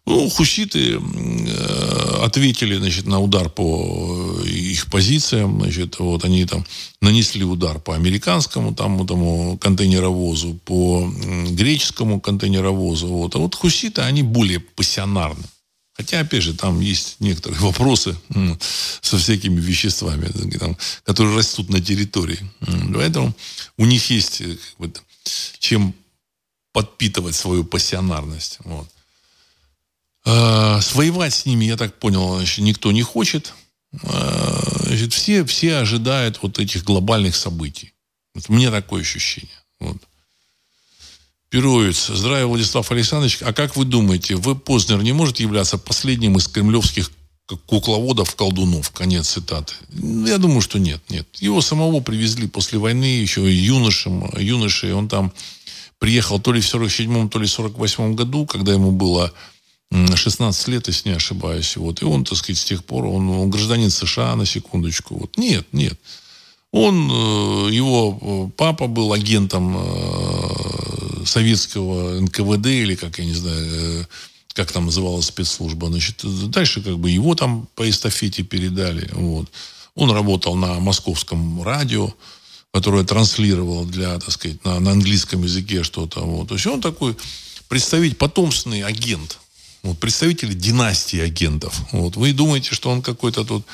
Ну, хуситы э, ответили, значит, на удар по их позициям, значит, вот они там нанесли удар по американскому там этому контейнеровозу, по греческому контейнеровозу, вот. А вот хуситы, они более пассионарны. Хотя, опять же, там есть некоторые вопросы со всякими веществами, которые растут на территории. Поэтому у них есть э, как бы, чем подпитывать свою пассионарность. Вот. А, своевать с ними, я так понял, значит, никто не хочет. А, значит, все, все ожидают вот этих глобальных событий. Вот мне такое ощущение. Вот. Перовец. Здравия, Владислав Александрович. А как вы думаете, В. Познер не может являться последним из кремлевских как кукловодов, колдунов. Конец цитаты. Я думаю, что нет, нет. Его самого привезли после войны еще юношем, юношей. Он там приехал то ли в 47-м, то ли в 48-м году, когда ему было 16 лет, если не ошибаюсь. Вот. И он, так сказать, с тех пор, он, он гражданин США, на секундочку. Вот. Нет, нет. Он, э, его э, папа был агентом э, советского НКВД, или как, я не знаю, как там называлась спецслужба. Значит, дальше как бы его там по эстафете передали. Вот. Он работал на московском радио, которое транслировало для, так сказать, на, на английском языке что-то. Вот. То есть он такой представитель, потомственный агент. Вот, представитель династии агентов. Вот. Вы думаете, что он какой-то тут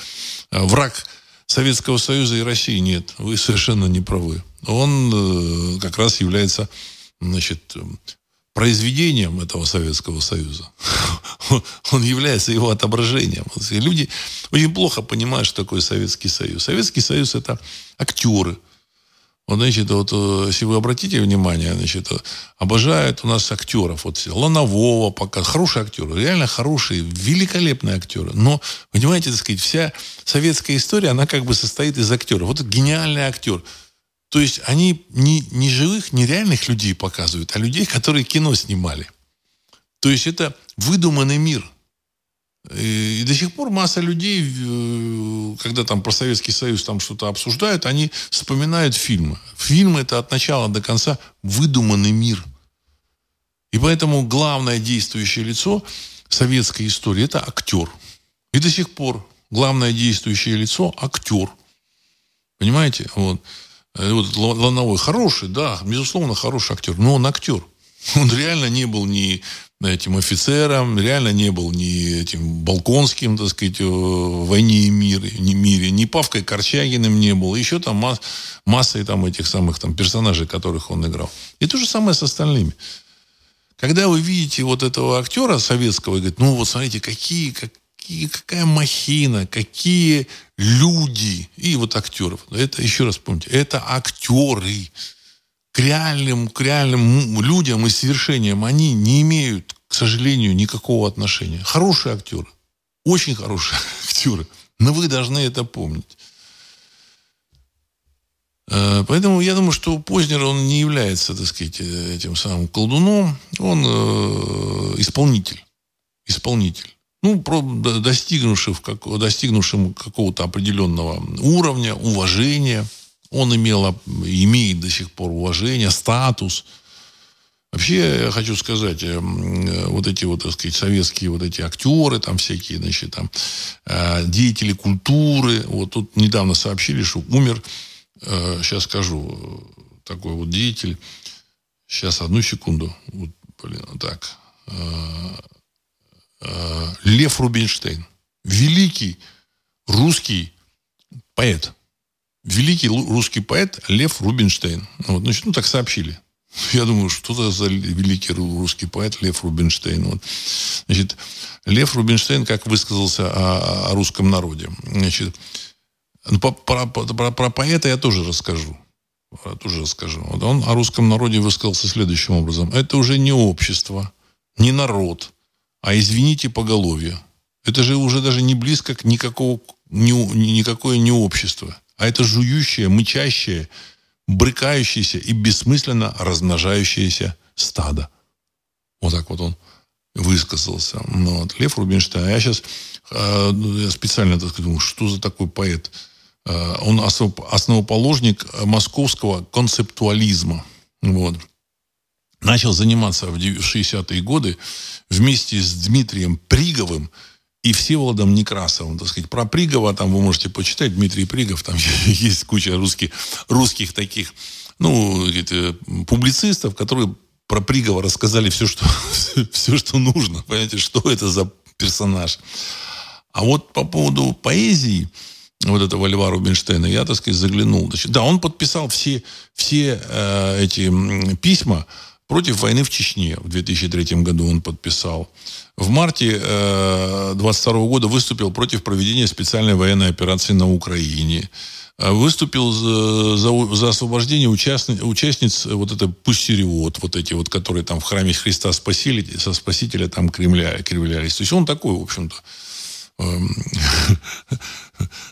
враг Советского Союза и России? Нет, вы совершенно не правы. Он э, как раз является значит, произведением этого Советского Союза. Он является его отображением. Люди очень плохо понимают, что такое Советский Союз. Советский Союз – это актеры. Вот, значит, вот, э, если вы обратите внимание, значит, обожают у нас актеров. Вот Ланового пока. Хорошие актеры. Реально хорошие, великолепные актеры. Но, понимаете, так сказать, вся советская история, она как бы состоит из актеров. Вот гениальный актер – то есть они не, не живых, не реальных людей показывают, а людей, которые кино снимали. То есть это выдуманный мир. И до сих пор масса людей, э, когда там про Советский Союз там что-то обсуждают, они вспоминают фильмы. Фильмы это от начала до конца выдуманный мир. И поэтому главное действующее лицо советской истории это актер. И до сих пор главное действующее лицо актер. Понимаете? Вот. Э, вот Лановой хороший, да, безусловно, хороший актер, но он актер. Он реально не был ни этим офицером, реально не был ни этим Балконским, так сказать, в «Войне и мире», ни мире, ни Павкой Корчагиным не был, еще там масс, массой там этих самых там персонажей, которых он играл. И то же самое с остальными. Когда вы видите вот этого актера советского и говорите, ну вот смотрите, какие, как, какие, какая махина, какие люди. И вот актеров. Это, еще раз помните, это актеры. К реальным, к реальным людям и совершениям они не имеют, к сожалению, никакого отношения. Хорошие актеры. Очень хорошие актеры. Но вы должны это помнить. Э, поэтому я думаю, что Познер, он не является, так сказать, этим самым колдуном. Он э, исполнитель. Исполнитель ну, достигнувшим, как, достигнувшим какого-то определенного уровня, уважения. Он имел, имеет до сих пор уважение, статус. Вообще, я хочу сказать, э, вот эти вот, так сказать, советские вот эти актеры, там всякие, значит, там, э, деятели культуры. Вот тут недавно сообщили, что умер, сейчас э, скажу, такой вот деятель. Сейчас, одну секунду. Вот, блин, так. Э, Лев Рубинштейн. Великий русский поэт. Великий русский поэт Лев Рубинштейн. Вот, значит, ну, так сообщили. Я думаю, что это за великий русский поэт Лев Рубинштейн. Вот. Значит, Лев Рубинштейн как высказался о, о русском народе. Значит, ну, про, про, про, про поэта я тоже расскажу. Тоже расскажу. Вот он о русском народе высказался следующим образом. Это уже не общество, не народ, а извините поголовье. Это же уже даже не близко к никакого, ни, никакое не общество. А это жующее, мычащее, брыкающееся и бессмысленно размножающееся стадо. Вот так вот он высказался. Ну, вот, Лев Рубинштейн. А я сейчас э, я специально так думаю, что за такой поэт? Э, он основоположник московского концептуализма. Вот начал заниматься в 60-е годы вместе с Дмитрием Приговым и Всеволодом Некрасовым. Так сказать, про Пригова там вы можете почитать. Дмитрий Пригов, там есть куча русских, русских таких, ну, э, публицистов, которые про Пригова рассказали все, что, все, что нужно. Понимаете, что это за персонаж. А вот по поводу поэзии, вот этого Льва Рубинштейна, я, так сказать, заглянул. Да, он подписал все, все э, эти письма против войны в Чечне в 2003 году он подписал. В марте э, 22 года выступил против проведения специальной военной операции на Украине. Э, выступил за, за, за освобождение участниц, участниц вот это пустериот, вот эти вот, которые там в храме Христа спасили, со Спасителя там Кремля, кривлялись. То есть он такой, в общем-то, эм,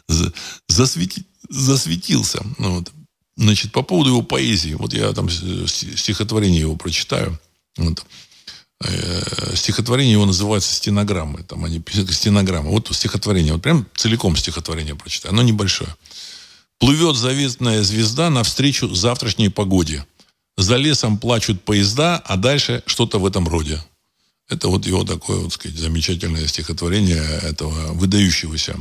засвети, засветился. Ну. Значит, по поводу его поэзии. Вот я там стихотворение его прочитаю. Вот. Э, стихотворение его называется стенограммы. Там они пишут стенограммы. Вот стихотворение. Вот прям целиком стихотворение прочитаю. Оно небольшое. Плывет заветная звезда навстречу завтрашней погоде. За лесом плачут поезда, а дальше что-то в этом роде. Это вот его такое, вот сказать, замечательное стихотворение этого выдающегося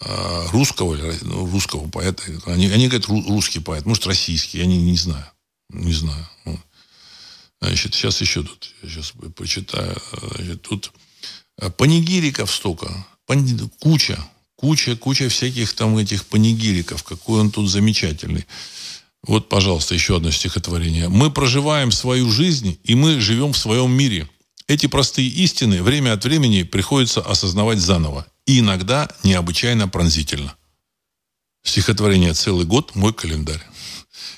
русского, ну, русского поэта. Они, они говорят русский поэт, может российский, я не, не знаю. Не знаю. Значит, сейчас еще тут, сейчас почитаю. Значит, тут э, панигириков столько, куча, куча, куча всяких там этих панигириков. Какой он тут замечательный. Вот, пожалуйста, еще одно стихотворение. «Мы проживаем свою жизнь, и мы живем в своем мире. Эти простые истины время от времени приходится осознавать заново. И иногда необычайно пронзительно». Стихотворение «Целый год. Мой календарь».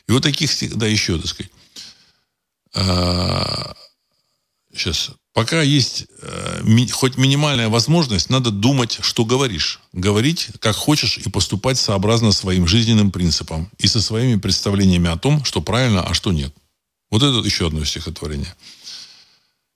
И вот таких, да, еще, так сказать. сейчас. А, Пока есть э, хоть минимальная возможность, надо думать, что говоришь. Говорить, как хочешь, и поступать сообразно своим жизненным принципам и со своими представлениями о том, что правильно, а что нет. Вот это еще одно стихотворение.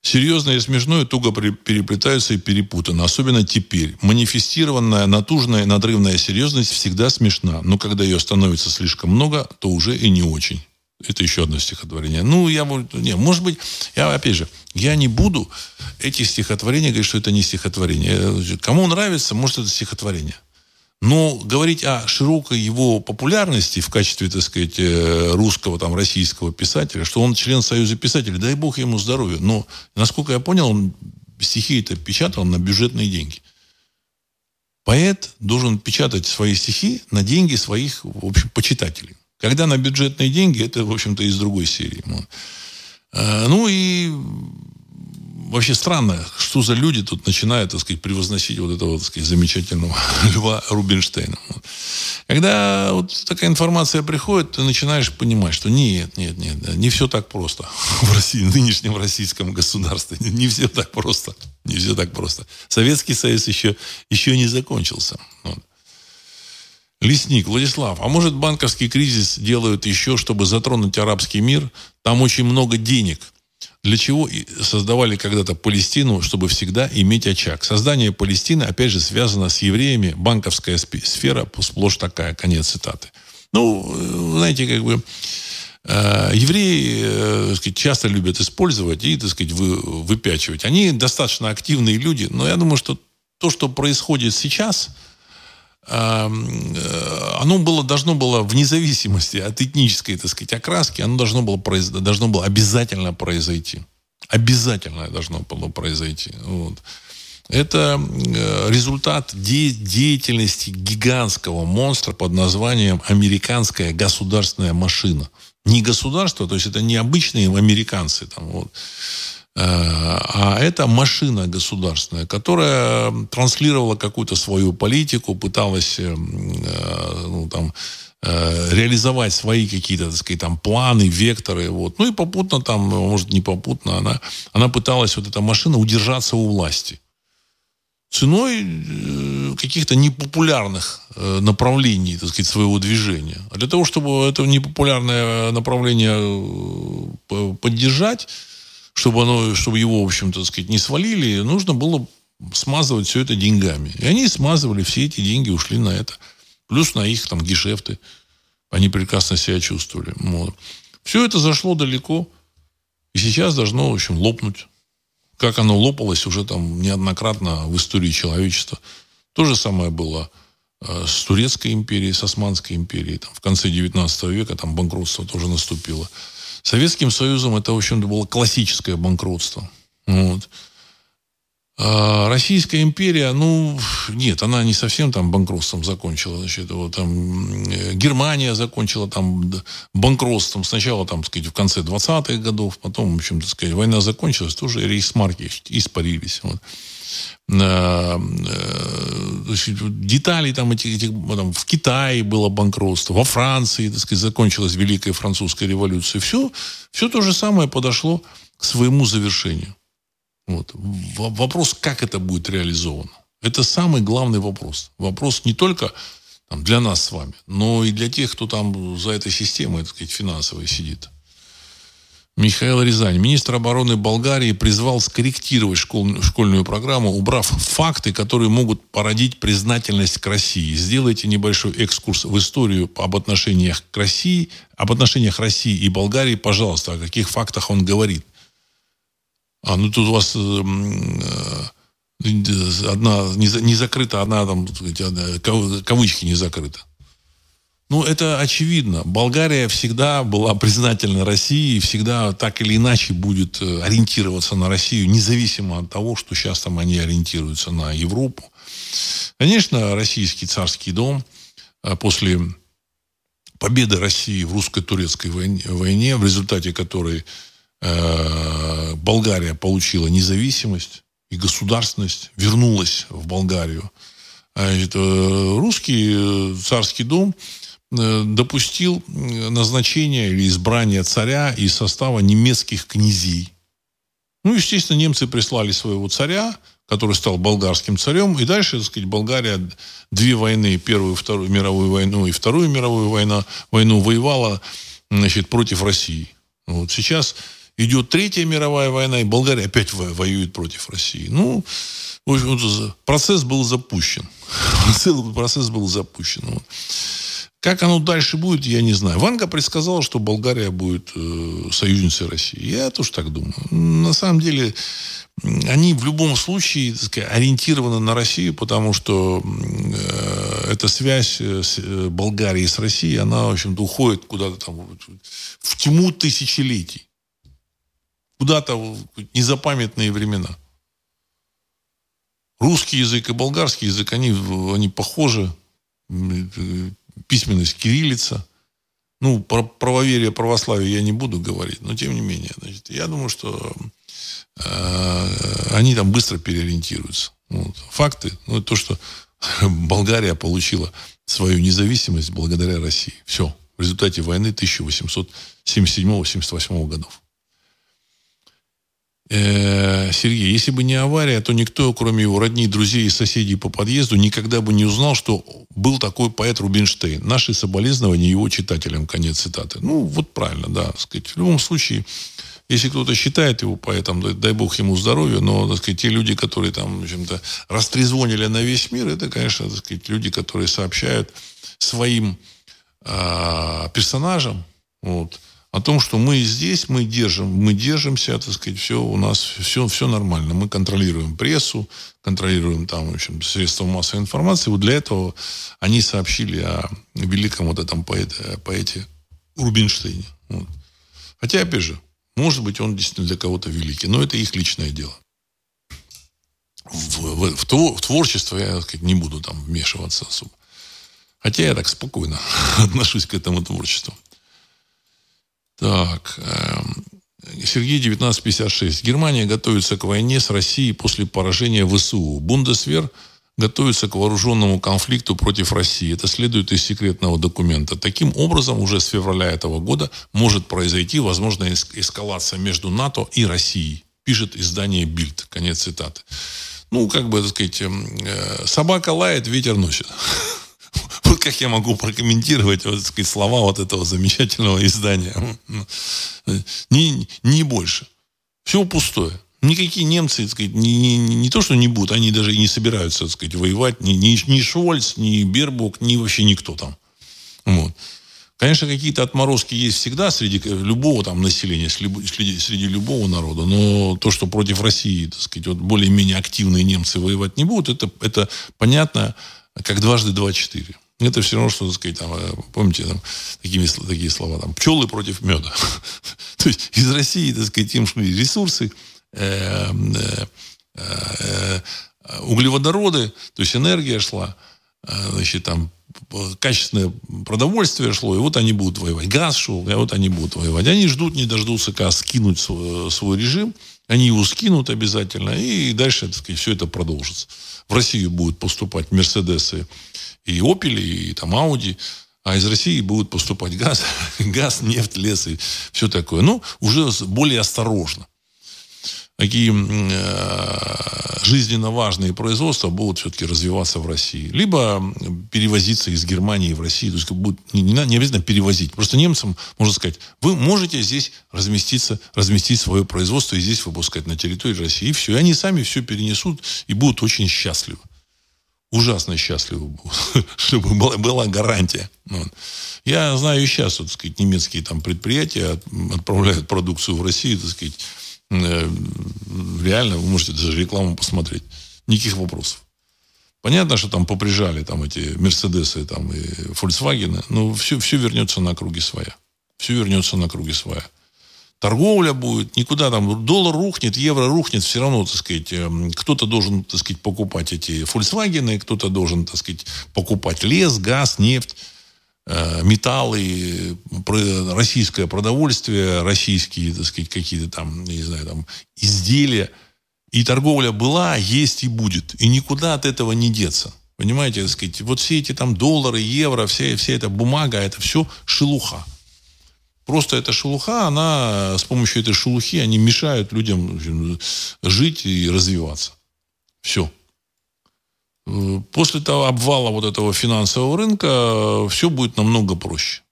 Серьезное и смешное туго переплетаются и перепутаны, особенно теперь. Манифестированная, натужная, надрывная серьезность всегда смешна, но когда ее становится слишком много, то уже и не очень. Это еще одно стихотворение. Ну, я, не, может быть, я, опять же, я не буду эти стихотворения говорить, что это не стихотворение. Кому нравится, может, это стихотворение. Но говорить о широкой его популярности в качестве, так сказать, э, русского, там, российского писателя, что он член Союза писателей, дай бог ему здоровья. Но, насколько я понял, он стихи это печатал на бюджетные деньги. Поэт должен печатать свои стихи на деньги своих, в общем, почитателей. Когда на бюджетные деньги, это, в общем-то, из другой серии. А, ну и вообще странно, что за люди тут начинают, так сказать, превозносить вот этого, так сказать, замечательного Льва Рубинштейна. Когда вот такая информация приходит, ты начинаешь понимать, что нет, нет, нет, не все так просто в России, в нынешнем российском государстве. Не все так просто. Не все так просто. Советский Союз еще, еще не закончился. Вот. Лесник, Владислав, а может банковский кризис делают еще, чтобы затронуть арабский мир? Там очень много денег. Для чего создавали когда-то Палестину, чтобы всегда иметь очаг? Создание Палестины, опять же, связано с евреями. Банковская сфера сплошь такая. Конец цитаты. Ну, знаете, как бы э, евреи э, сказать, часто любят использовать и, так сказать, вы, выпячивать. Они достаточно активные люди, но я думаю, что то, что происходит сейчас – э, оно было, должно было, вне зависимости от этнической, так сказать, окраски, оно должно было, должно было обязательно произойти. Обязательно должно было произойти. Вот. Это э, результат де- деятельности гигантского монстра под названием американская государственная машина. Не государство, то есть это не обычные американцы. Там, вот. Э, а это машина государственная, которая транслировала какую-то свою политику, пыталась э, э, ну, там, реализовать свои какие-то, так сказать, там, планы, векторы. Вот. Ну и попутно там, может, не попутно, она, она пыталась, вот эта машина, удержаться у власти. Ценой каких-то непопулярных направлений, так сказать, своего движения. А для того, чтобы это непопулярное направление поддержать, чтобы, оно, чтобы его, в общем-то, сказать, не свалили, нужно было смазывать все это деньгами. И они смазывали, все эти деньги ушли на это. Плюс на их там гешефты. Они прекрасно себя чувствовали. Вот. Все это зашло далеко. И сейчас должно, в общем, лопнуть. Как оно лопалось уже там неоднократно в истории человечества. То же самое было э, с Турецкой империей, с Османской империей. Там, в конце 19 века там банкротство тоже наступило. Советским Союзом это, в общем-то, было классическое банкротство. Вот. А Российская империя, ну, нет, она не совсем там банкротством закончила. Значит, вот, там, э, Германия закончила там банкротством. Сначала, там, сказать, в конце 20-х годов, потом, в общем, так сказать, война закончилась, тоже рейсмарки испарились. Вот. Э, детали там этих, этих там, в Китае было банкротство, во Франции, так сказать, закончилась Великая Французская революция. Все, все то же самое подошло к своему завершению. Вот. Вопрос, как это будет реализовано. Это самый главный вопрос. Вопрос не только там, для нас с вами, но и для тех, кто там за этой системой, так сказать, финансовой сидит. Михаил Рязань. Министр обороны Болгарии призвал скорректировать школ, школьную программу, убрав факты, которые могут породить признательность к России. Сделайте небольшой экскурс в историю об отношениях к России, об отношениях России и Болгарии, пожалуйста, о каких фактах он говорит. А, ну тут у вас э, э, одна не, не закрыта, одна там, кавычки не закрыта. Ну, это очевидно. Болгария всегда была признательна России, всегда так или иначе будет э, ориентироваться на Россию, независимо от того, что сейчас там они ориентируются на Европу. Конечно, российский царский дом э, после победы России в русско-турецкой войне, в результате которой э, Болгария получила независимость и государственность, вернулась в Болгарию. А это русский царский дом Э, допустил назначение или избрание царя из состава немецких князей. Ну, естественно, немцы прислали своего царя, который стал болгарским царем, и дальше, так сказать, Болгария две войны, Первую и Вторую мировую войну и Вторую мировую войну, войну воевала значит, против России. Вот сейчас идет Третья мировая война, и Болгария опять воюет против России. Ну, процесс был запущен. Процесс был запущен. Как оно дальше будет, я не знаю. Ванга предсказала, что Болгария будет э, союзницей России. Я тоже так думаю. На самом деле, они в любом случае так сказать, ориентированы на Россию, потому что э, эта связь э, с, э, Болгарии с Россией, она, в общем-то, уходит куда-то там в тьму тысячелетий. Куда-то в незапамятные времена. Русский язык и болгарский язык, они, они похожи письменность кириллица. Ну, про правоверие, православие я не буду говорить, но тем не менее. Значит, я думаю, что э, они там быстро переориентируются. Вот. Факты, ну, то, что Болгария получила свою независимость благодаря России. Все. В результате войны 1877-1878 годов. Сергей, если бы не авария, то никто, кроме его родней, друзей и соседей по подъезду, никогда бы не узнал, что был такой поэт Рубинштейн. Наши соболезнования его читателям. Конец цитаты. Ну, вот правильно, да. Сказать, в любом случае, если кто-то считает его поэтом, дай бог ему здоровья, но, так сказать, те люди, которые там, в общем-то, растрезвонили на весь мир, это, конечно, так сказать, люди, которые сообщают своим э, персонажам, вот, о том, что мы здесь, мы держим, мы держимся, так сказать, все у нас, все, все нормально. Мы контролируем прессу, контролируем там, в общем, средства массовой информации. Вот для этого они сообщили о великом вот этом поэте, поэте Рубинштейне. Вот. Хотя, опять же, может быть, он действительно для кого-то великий, но это их личное дело. В, в, в, в творчество я, так сказать, не буду там вмешиваться особо. Хотя я так спокойно отношусь к этому творчеству. Так. Эм, Сергей 1956. Германия готовится к войне с Россией после поражения ВСУ. Бундесвер готовится к вооруженному конфликту против России. Это следует из секретного документа. Таким образом, уже с февраля этого года может произойти, возможно, эскалация между НАТО и Россией. Пишет издание Бильд. Конец цитаты. Ну, как бы, так сказать, эм, э, собака лает, ветер носит. Вот как я могу прокомментировать вот, сказать, слова вот этого замечательного издания. Не, не больше. Все пустое. Никакие немцы, так сказать, не, не, не то, что не будут, они даже и не собираются, так сказать, воевать. Ни, ни, ни Шольц, ни Бербук, ни вообще никто там. Вот. Конечно, какие-то отморозки есть всегда среди любого там населения, среди, среди любого народа, но то, что против России, так сказать, вот более-менее активные немцы воевать не будут, это, это понятно, как дважды два четыре. Это все равно, что, так сказать, там, э, помните, там, такими, такие слова, там, пчелы против меда. То есть из России, так сказать, им шли ресурсы, э, э, углеводороды, то есть энергия шла, значит, там, качественное продовольствие шло, и вот они будут воевать. Газ шел, и вот они будут воевать. Они ждут, не дождутся, когда скинуть свой режим. Они его скинут обязательно, и дальше, так сказать, все это продолжится. В Россию будут поступать Мерседесы, и Opel, и там Audi, а из России будут поступать газ, газ, нефть, лес и все такое. Ну, уже более осторожно. Какие э, жизненно важные производства будут все-таки развиваться в России. Либо перевозиться из Германии в Россию. То есть будет, не, не, не обязательно перевозить. Просто немцам можно сказать, вы можете здесь разместиться, разместить свое производство и здесь выпускать на территории России. И все. И они сами все перенесут и будут очень счастливы. Ужасно счастливы будут, чтобы была, была гарантия. Вот. Я знаю сейчас, вот, так сказать, немецкие там предприятия отправляют продукцию в Россию, так сказать, реально, вы можете даже рекламу посмотреть. Никаких вопросов. Понятно, что там поприжали там эти Мерседесы там, и Volkswagen, но все, все вернется на круги своя. Все вернется на круги своя. Торговля будет, никуда там, доллар рухнет, евро рухнет, все равно, так сказать, эм, кто-то должен, так сказать, покупать эти Volkswagen, кто-то должен, так сказать, покупать лес, газ, нефть. Э, металлы, российское продовольствие, российские, так сказать, какие-то там, не знаю, там, изделия. И торговля была, есть и будет. И никуда от этого не деться. Понимаете, так сказать, вот все эти там доллары, евро, вся, вся эта бумага, это все шелуха. Просто эта шелуха, она, с помощью этой шелухи, они мешают людям жить и развиваться. Все. После того обвала вот этого финансового рынка э, все будет намного проще.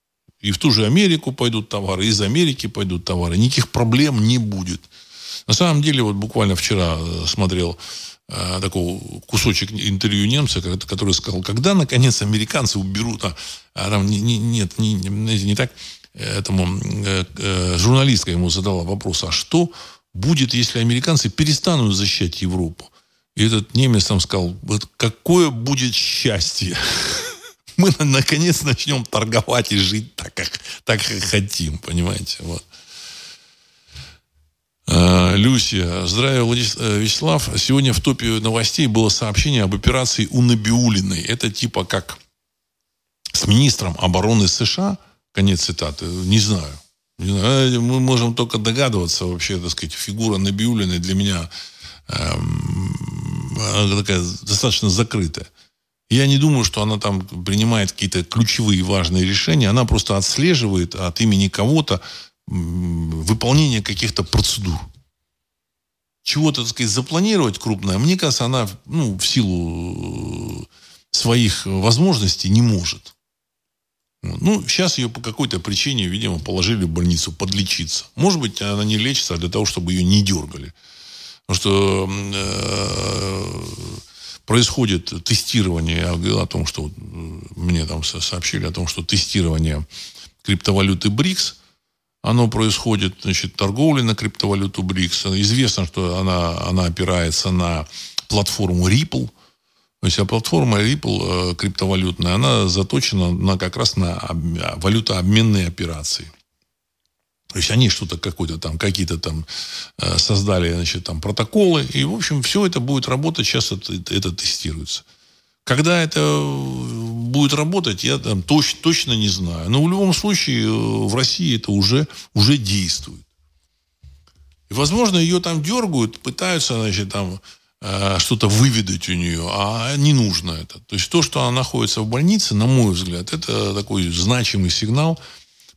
И в ту же Америку пойдут товары, из Америки пойдут товары. Никаких проблем не будет. На самом деле, вот буквально вчера э, смотрел э, такой кусочек интервью немца, который сказал, когда наконец американцы уберут, а, а там не, не, нет, не, не, не так, этому э, э, журналистка ему задала вопрос, а что будет, если американцы перестанут защищать Европу? И этот немец там сказал, вот какое будет счастье. Мы наконец начнем торговать и жить так, как, так, как хотим, понимаете? Вот. А, Люся, здравия, э, Вячеслав. Сегодня в топе новостей было сообщение об операции у Набиулиной. Это типа как с министром обороны США, конец цитаты, не знаю. Не знаю. Мы можем только догадываться вообще, так сказать, фигура Набиулиной для меня эм, такая достаточно закрытая. Я не думаю, что она там принимает какие-то ключевые важные решения. Она просто отслеживает от имени кого-то выполнение каких-то процедур. Чего-то, так сказать, запланировать крупное, мне кажется, она ну, в силу своих возможностей не может. Ну, сейчас ее по какой-то причине, видимо, положили в больницу подлечиться. Может быть, она не лечится а для того, чтобы ее не дергали. Потому что э, происходит тестирование, я говорил о том, что мне там сообщили о том, что тестирование криптовалюты БРИКС, оно происходит, значит, торговля на криптовалюту БРИКС. Известно, что она, она опирается на платформу Ripple. То есть, а платформа Ripple э, криптовалютная, она заточена на, как раз на валютообменные операции. То есть они что-то какое-то там, какие-то там э, создали, значит, там протоколы. И, в общем, все это будет работать. Сейчас это, это тестируется. Когда это будет работать, я там точ, точно не знаю. Но в любом случае э, в России это уже, уже действует. И, возможно, ее там дергают, пытаются, значит, там э, что-то выведать у нее, а не нужно это. То есть то, что она находится в больнице, на мой взгляд, это такой значимый сигнал –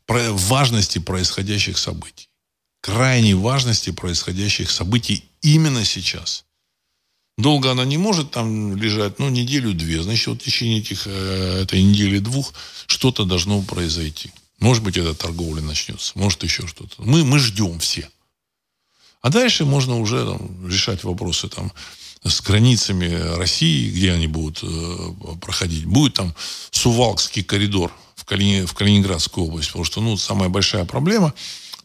важности происходящих событий. Крайней важности происходящих событий именно сейчас. Долго она не может там лежать, ну, неделю-две. Значит, вот в течение этих, э, этой недели-двух что-то должно произойти. Может быть, эта торговля начнется, может, еще что-то. Мы, мы ждем все. А дальше можно уже там, решать вопросы там, с границами России, где они будут э, проходить. Будет там Сувалкский коридор в, Кали... в Калининградскую область. Потому что ну, самая большая проблема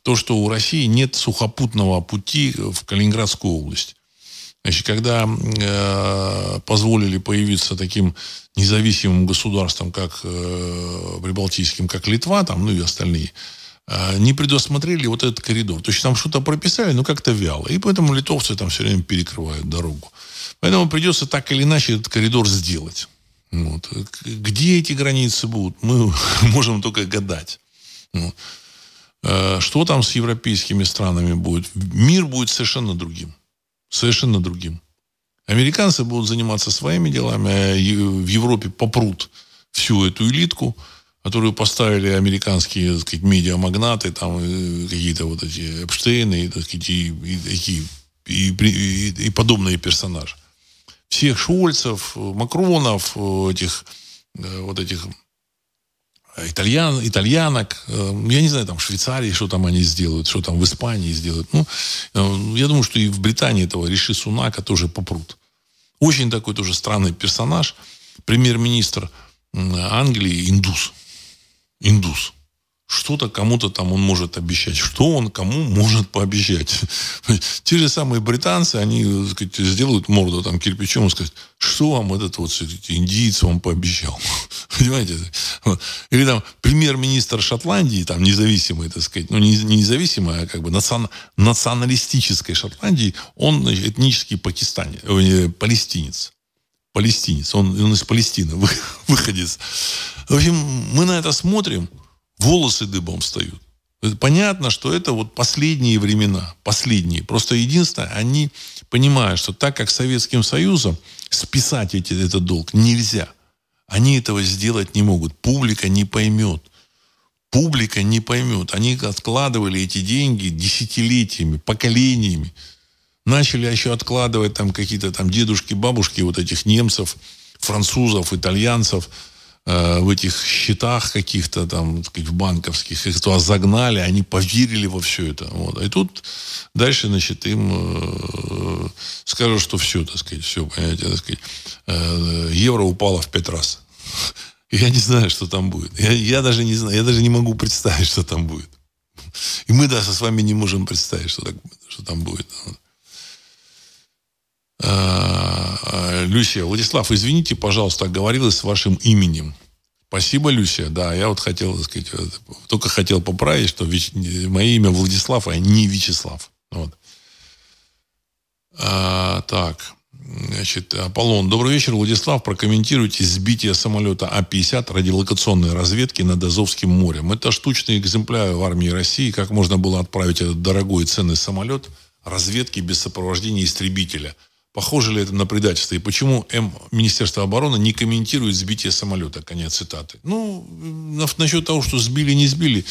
то, что у России нет сухопутного пути в Калининградскую область. Значит, когда э, позволили появиться таким независимым государством, как э, Прибалтийским, как Литва, там, ну и остальные, не предусмотрели вот этот коридор. То есть там что-то прописали, но как-то вяло. И поэтому литовцы там все время перекрывают дорогу. Поэтому придется так или иначе этот коридор сделать. Вот. Где эти границы будут, мы можем только гадать. Э, что там с европейскими странами будет? Мир будет совершенно другим. Совершенно другим. Американцы будут заниматься своими делами, а в Европе попрут всю эту элитку, которую поставили американские так сказать, медиамагнаты, там какие-то вот эти Эпштейны, так сказать, и, и и, и, и подобные персонажи. Всех Шольцев, Макронов, этих вот этих итальян, итальянок, я не знаю, там в Швейцарии, что там они сделают, что там в Испании сделают. Ну, я думаю, что и в Британии этого Риши Сунака тоже попрут. Очень такой тоже странный персонаж. Премьер-министр Англии индус. Индус что-то кому-то там он может обещать. Что он кому может пообещать? Те же самые британцы, они сказать, сделают морду там кирпичом и скажут, что вам этот вот индиец вам пообещал? Понимаете? Или там премьер-министр Шотландии, там независимый, так сказать, ну не, не независимый, а как бы национ, националистической Шотландии, он значит, этнический пакистанец, э, палестинец. Палестинец. Он, он из Палестины выходец. В общем, мы на это смотрим – волосы дыбом встают. Понятно, что это вот последние времена, последние. Просто единственное, они понимают, что так как Советским Союзом списать эти, этот долг нельзя. Они этого сделать не могут. Публика не поймет. Публика не поймет. Они откладывали эти деньги десятилетиями, поколениями. Начали еще откладывать там какие-то там дедушки, бабушки вот этих немцев, французов, итальянцев – Э, в этих счетах каких-то там, сказать, банковских, их туда загнали, они поверили во все это. Вот. И тут дальше, значит, им э, скажут, что все, так сказать, все, понимаете, так сказать, э, евро упало в пять раз. Я не знаю, что там будет. Я, я даже не знаю, я даже не могу представить, что там будет. И мы даже с вами не можем представить, что, так, что там будет. А, Люсия, Владислав, извините, пожалуйста, оговорилась с вашим именем. Спасибо, Люсия. Да, я вот хотел, так сказать, только хотел поправить, что мое имя Владислав, а не Вячеслав. Вот. А, так, значит, Аполлон. Добрый вечер, Владислав. Прокомментируйте сбитие самолета А-50 радиолокационной разведки над Азовским морем. Это штучный экземпляр в армии России. Как можно было отправить этот дорогой и ценный самолет разведки без сопровождения истребителя – Похоже ли это на предательство? И почему М, Министерство обороны не комментирует сбитие самолета? Конец цитаты. Ну, насчет того, что сбили, не сбили,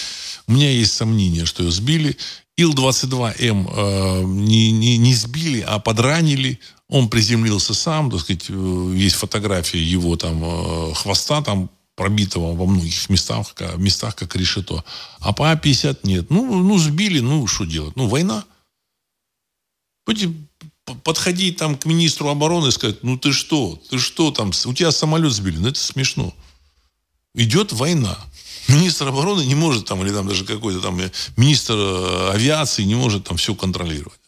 у меня есть сомнения, что сбили. Ил-22М э, не, не, не сбили, а подранили. Он приземлился сам, так сказать, э, есть фотография его там э, хвоста там пробитого во многих местах, местах как решето. А по А-50 нет. Ну, ну, сбили, ну, что делать? Ну, война подходить там к министру обороны и сказать, ну ты что, ты что там, у тебя самолет сбили, ну это смешно. Идет война. Министр обороны не может там, или там даже какой-то там министр э, авиации не может там все контролировать.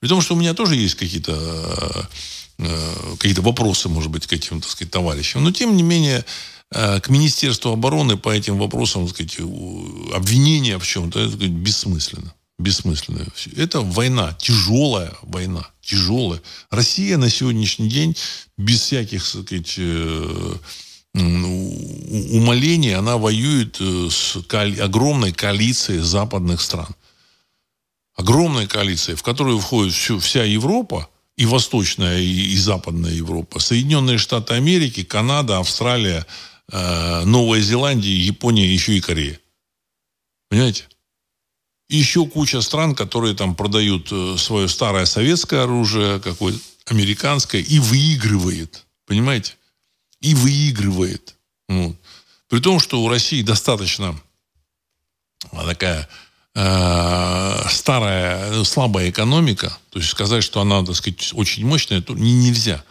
При том, что у меня тоже есть какие-то э, какие-то вопросы, может быть, к этим, так сказать, товарищам. Но, тем не менее, э, к Министерству обороны по этим вопросам, так сказать, обвинения в чем-то, это бессмысленно бессмысленная. Это война, тяжелая война, тяжелая. Россия на сегодняшний день без всяких, так сказать, э, умолений, она воюет э, с огромной коалицией западных стран. Огромная коалиция, в которую входит вся Европа, и Восточная, и, Западная Европа, Соединенные Штаты Америки, Канада, Австралия, э, Новая Зеландия, Япония, еще и Корея. Понимаете? Еще куча стран, которые там продают э, свое старое советское оружие, какое-то американское, и выигрывает. Понимаете? И выигрывает. Вот. При том, что у России достаточно а, такая э, старая, ну, слабая экономика, то есть сказать, что она, так сказать, очень мощная, то не, нельзя.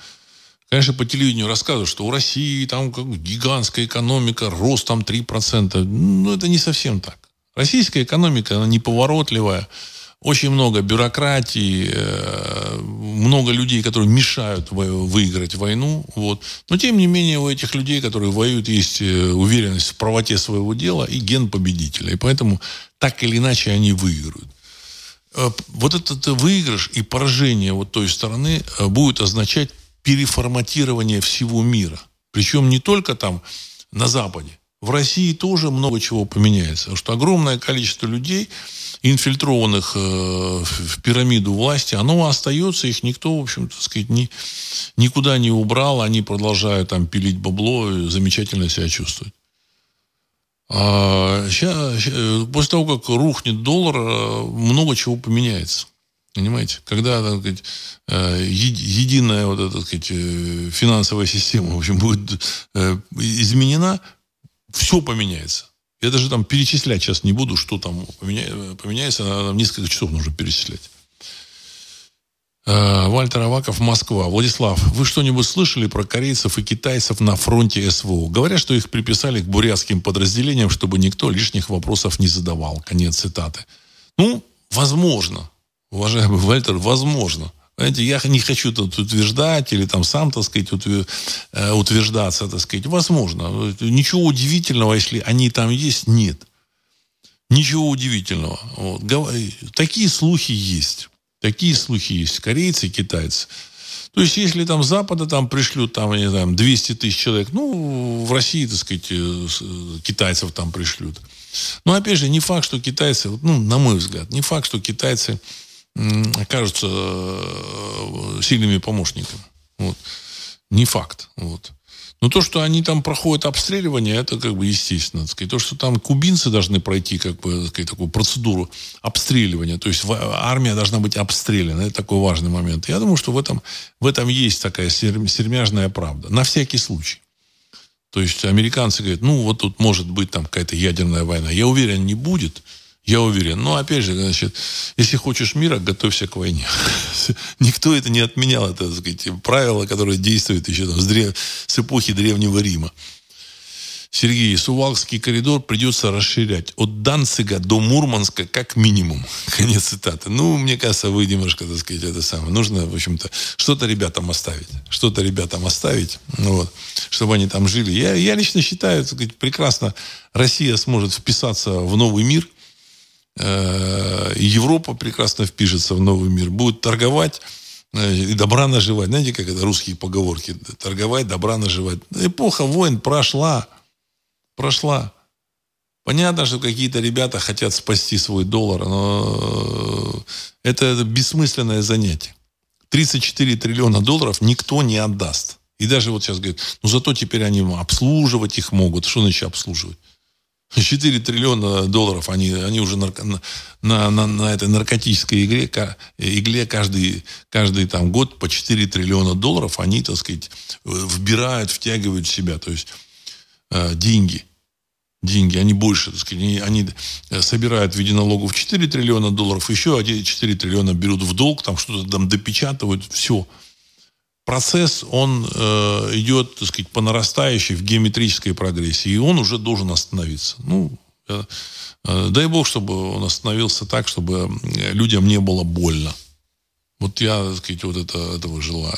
Конечно, по телевидению рассказывают, что у России там как гигантская экономика, рост там 3%. Ну, это не совсем так. Российская экономика, она неповоротливая, очень много бюрократии, э, много людей, которые мешают выиграть войну. Вот. Но, тем не менее, у этих людей, которые воюют, есть э, уверенность в правоте своего дела и ген победителя. И поэтому так или иначе они выиграют. Э, вот этот выигрыш и поражение вот той стороны будет означать переформатирование всего мира. Причем не только там на Западе, в России тоже много чего поменяется. Потому что огромное количество людей, инфильтрованных э, в пирамиду власти, оно остается, их никто, в общем, так сказать, ни, никуда не убрал, они продолжают там пилить бабло и замечательно себя чувствуют. А сейчас, после того, как рухнет доллар, э, много чего поменяется. Понимаете? Когда так сказать, э, единая вот эта так сказать, э, финансовая система в общем, будет э, изменена, все поменяется. Я даже там перечислять сейчас не буду, что там поменяется. Нам несколько часов нужно перечислять. Вальтер Аваков, Москва. Владислав, вы что-нибудь слышали про корейцев и китайцев на фронте СВО? Говорят, что их приписали к бурятским подразделениям, чтобы никто лишних вопросов не задавал. Конец цитаты. Ну, возможно уважаемый Вальтер, возможно. Понимаете, я не хочу тут утверждать или там сам, так сказать, э, утверждаться, так сказать. Возможно. Ничего удивительного, если они там есть, нет. Ничего удивительного. Вот. Такие слухи есть. Такие слухи есть. Корейцы, китайцы. То есть, если там Запада там пришлют, там, не знаю, 200 тысяч человек, ну, в России, так сказать, э, э, китайцев там пришлют. Но, опять же, не факт, что китайцы, ну, на мой взгляд, не факт, что китайцы окажутся э, сильными помощниками. Вот. Не факт. Вот. Но то, что они там проходят обстреливание, это как бы естественно. Так сказать. То, что там кубинцы должны пройти как бы, так сказать, такую процедуру обстреливания, то есть армия должна быть обстреляна, это такой важный момент. Я думаю, что в этом, в этом есть такая сермяжная правда. На всякий случай. То есть американцы говорят, ну вот тут может быть там какая-то ядерная война. Я уверен, не будет. Я уверен. Но опять же, значит, если хочешь мира, готовься к войне. Никто это не отменял, это, так сказать, правило, которое действует еще там, с, древ... с эпохи Древнего Рима. Сергей, Сувалский коридор придется расширять от Данцига до Мурманска как минимум. Конец цитаты. Ну, мне кажется, вы немножко, так сказать, это самое. Нужно, в общем-то, что-то ребятам оставить. Что-то ребятам оставить, ну, вот, чтобы они там жили. Я, я лично считаю, так сказать, прекрасно Россия сможет вписаться в новый мир – Европа прекрасно впишется в новый мир, будет торговать э, и добра наживать. Знаете, как это русские поговорки? Торговать, добра наживать. Эпоха войн прошла. Прошла. Понятно, что какие-то ребята хотят спасти свой доллар, но это, это бессмысленное занятие. 34 триллиона долларов никто не отдаст. И даже вот сейчас говорят, ну зато теперь они обслуживать их могут. Что значит обслуживать? 4 триллиона долларов, они, они уже нарко, на, на, на этой наркотической игре, игле каждый, каждый там год по 4 триллиона долларов они, так сказать, вбирают, втягивают в себя. То есть э, деньги. Деньги, они больше, так сказать, они, они собирают в виде налогов 4 триллиона долларов, еще 4 триллиона берут в долг, там что-то там допечатывают, все процесс, он э, идет, так сказать, по нарастающей в геометрической прогрессии, и он уже должен остановиться. Ну, э, э, дай бог, чтобы он остановился так, чтобы людям не было больно. Вот я, так сказать, вот это, этого желаю.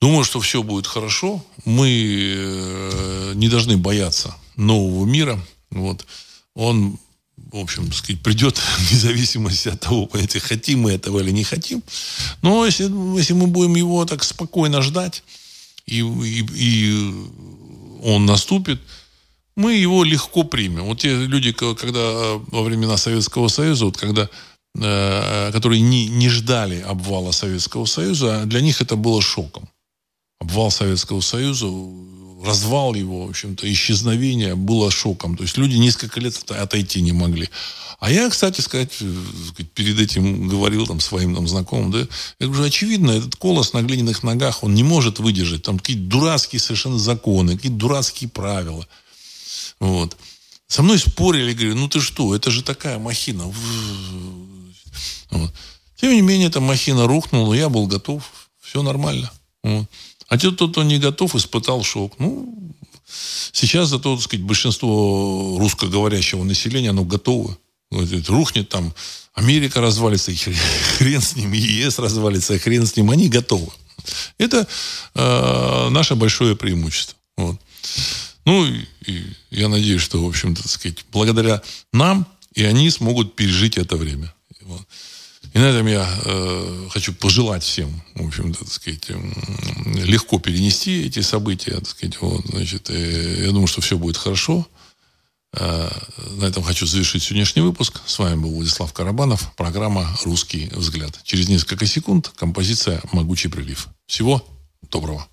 Думаю, что все будет хорошо. Мы э, не должны бояться нового мира. Вот. Он в общем, сказать, придет вне зависимости от того, понимаете, хотим мы этого или не хотим. Но если, если мы будем его так спокойно ждать, и, и, и он наступит, мы его легко примем. Вот те люди, когда во времена Советского Союза, вот когда э, которые не, не ждали обвала Советского Союза, для них это было шоком. Обвал Советского Союза развал его, в общем-то, исчезновение было шоком. То есть люди несколько лет отойти не могли. А я, кстати сказать, э, перед этим говорил там своим там, знакомым, да, это уже очевидно, этот колос на глиняных ногах, он не может выдержать. Там какие-то дурацкие совершенно законы, какие-то дурацкие правила. Вот. Со мной спорили, говорю, ну ты что, это же такая махина. Вот. Тем не менее, эта махина рухнула, я был готов, все нормально. Вот. А те, кто не готов, испытал шок. Ну, сейчас зато, так сказать, большинство русскоговорящего населения, оно готово. Рухнет там, Америка развалится, и хрен с ним, ЕС развалится, и хрен с ним, они готовы. Это э, наше большое преимущество. Вот. Ну, и, и я надеюсь, что, в общем-то, сказать, благодаря нам и они смогут пережить это время. И на этом я э, хочу пожелать всем, в общем-то, так сказать, легко перенести эти события, так сказать, вот, значит, э, я думаю, что все будет хорошо. Э, на этом хочу завершить сегодняшний выпуск. С вами был Владислав Карабанов, программа «Русский взгляд». Через несколько секунд композиция «Могучий прилив». Всего доброго.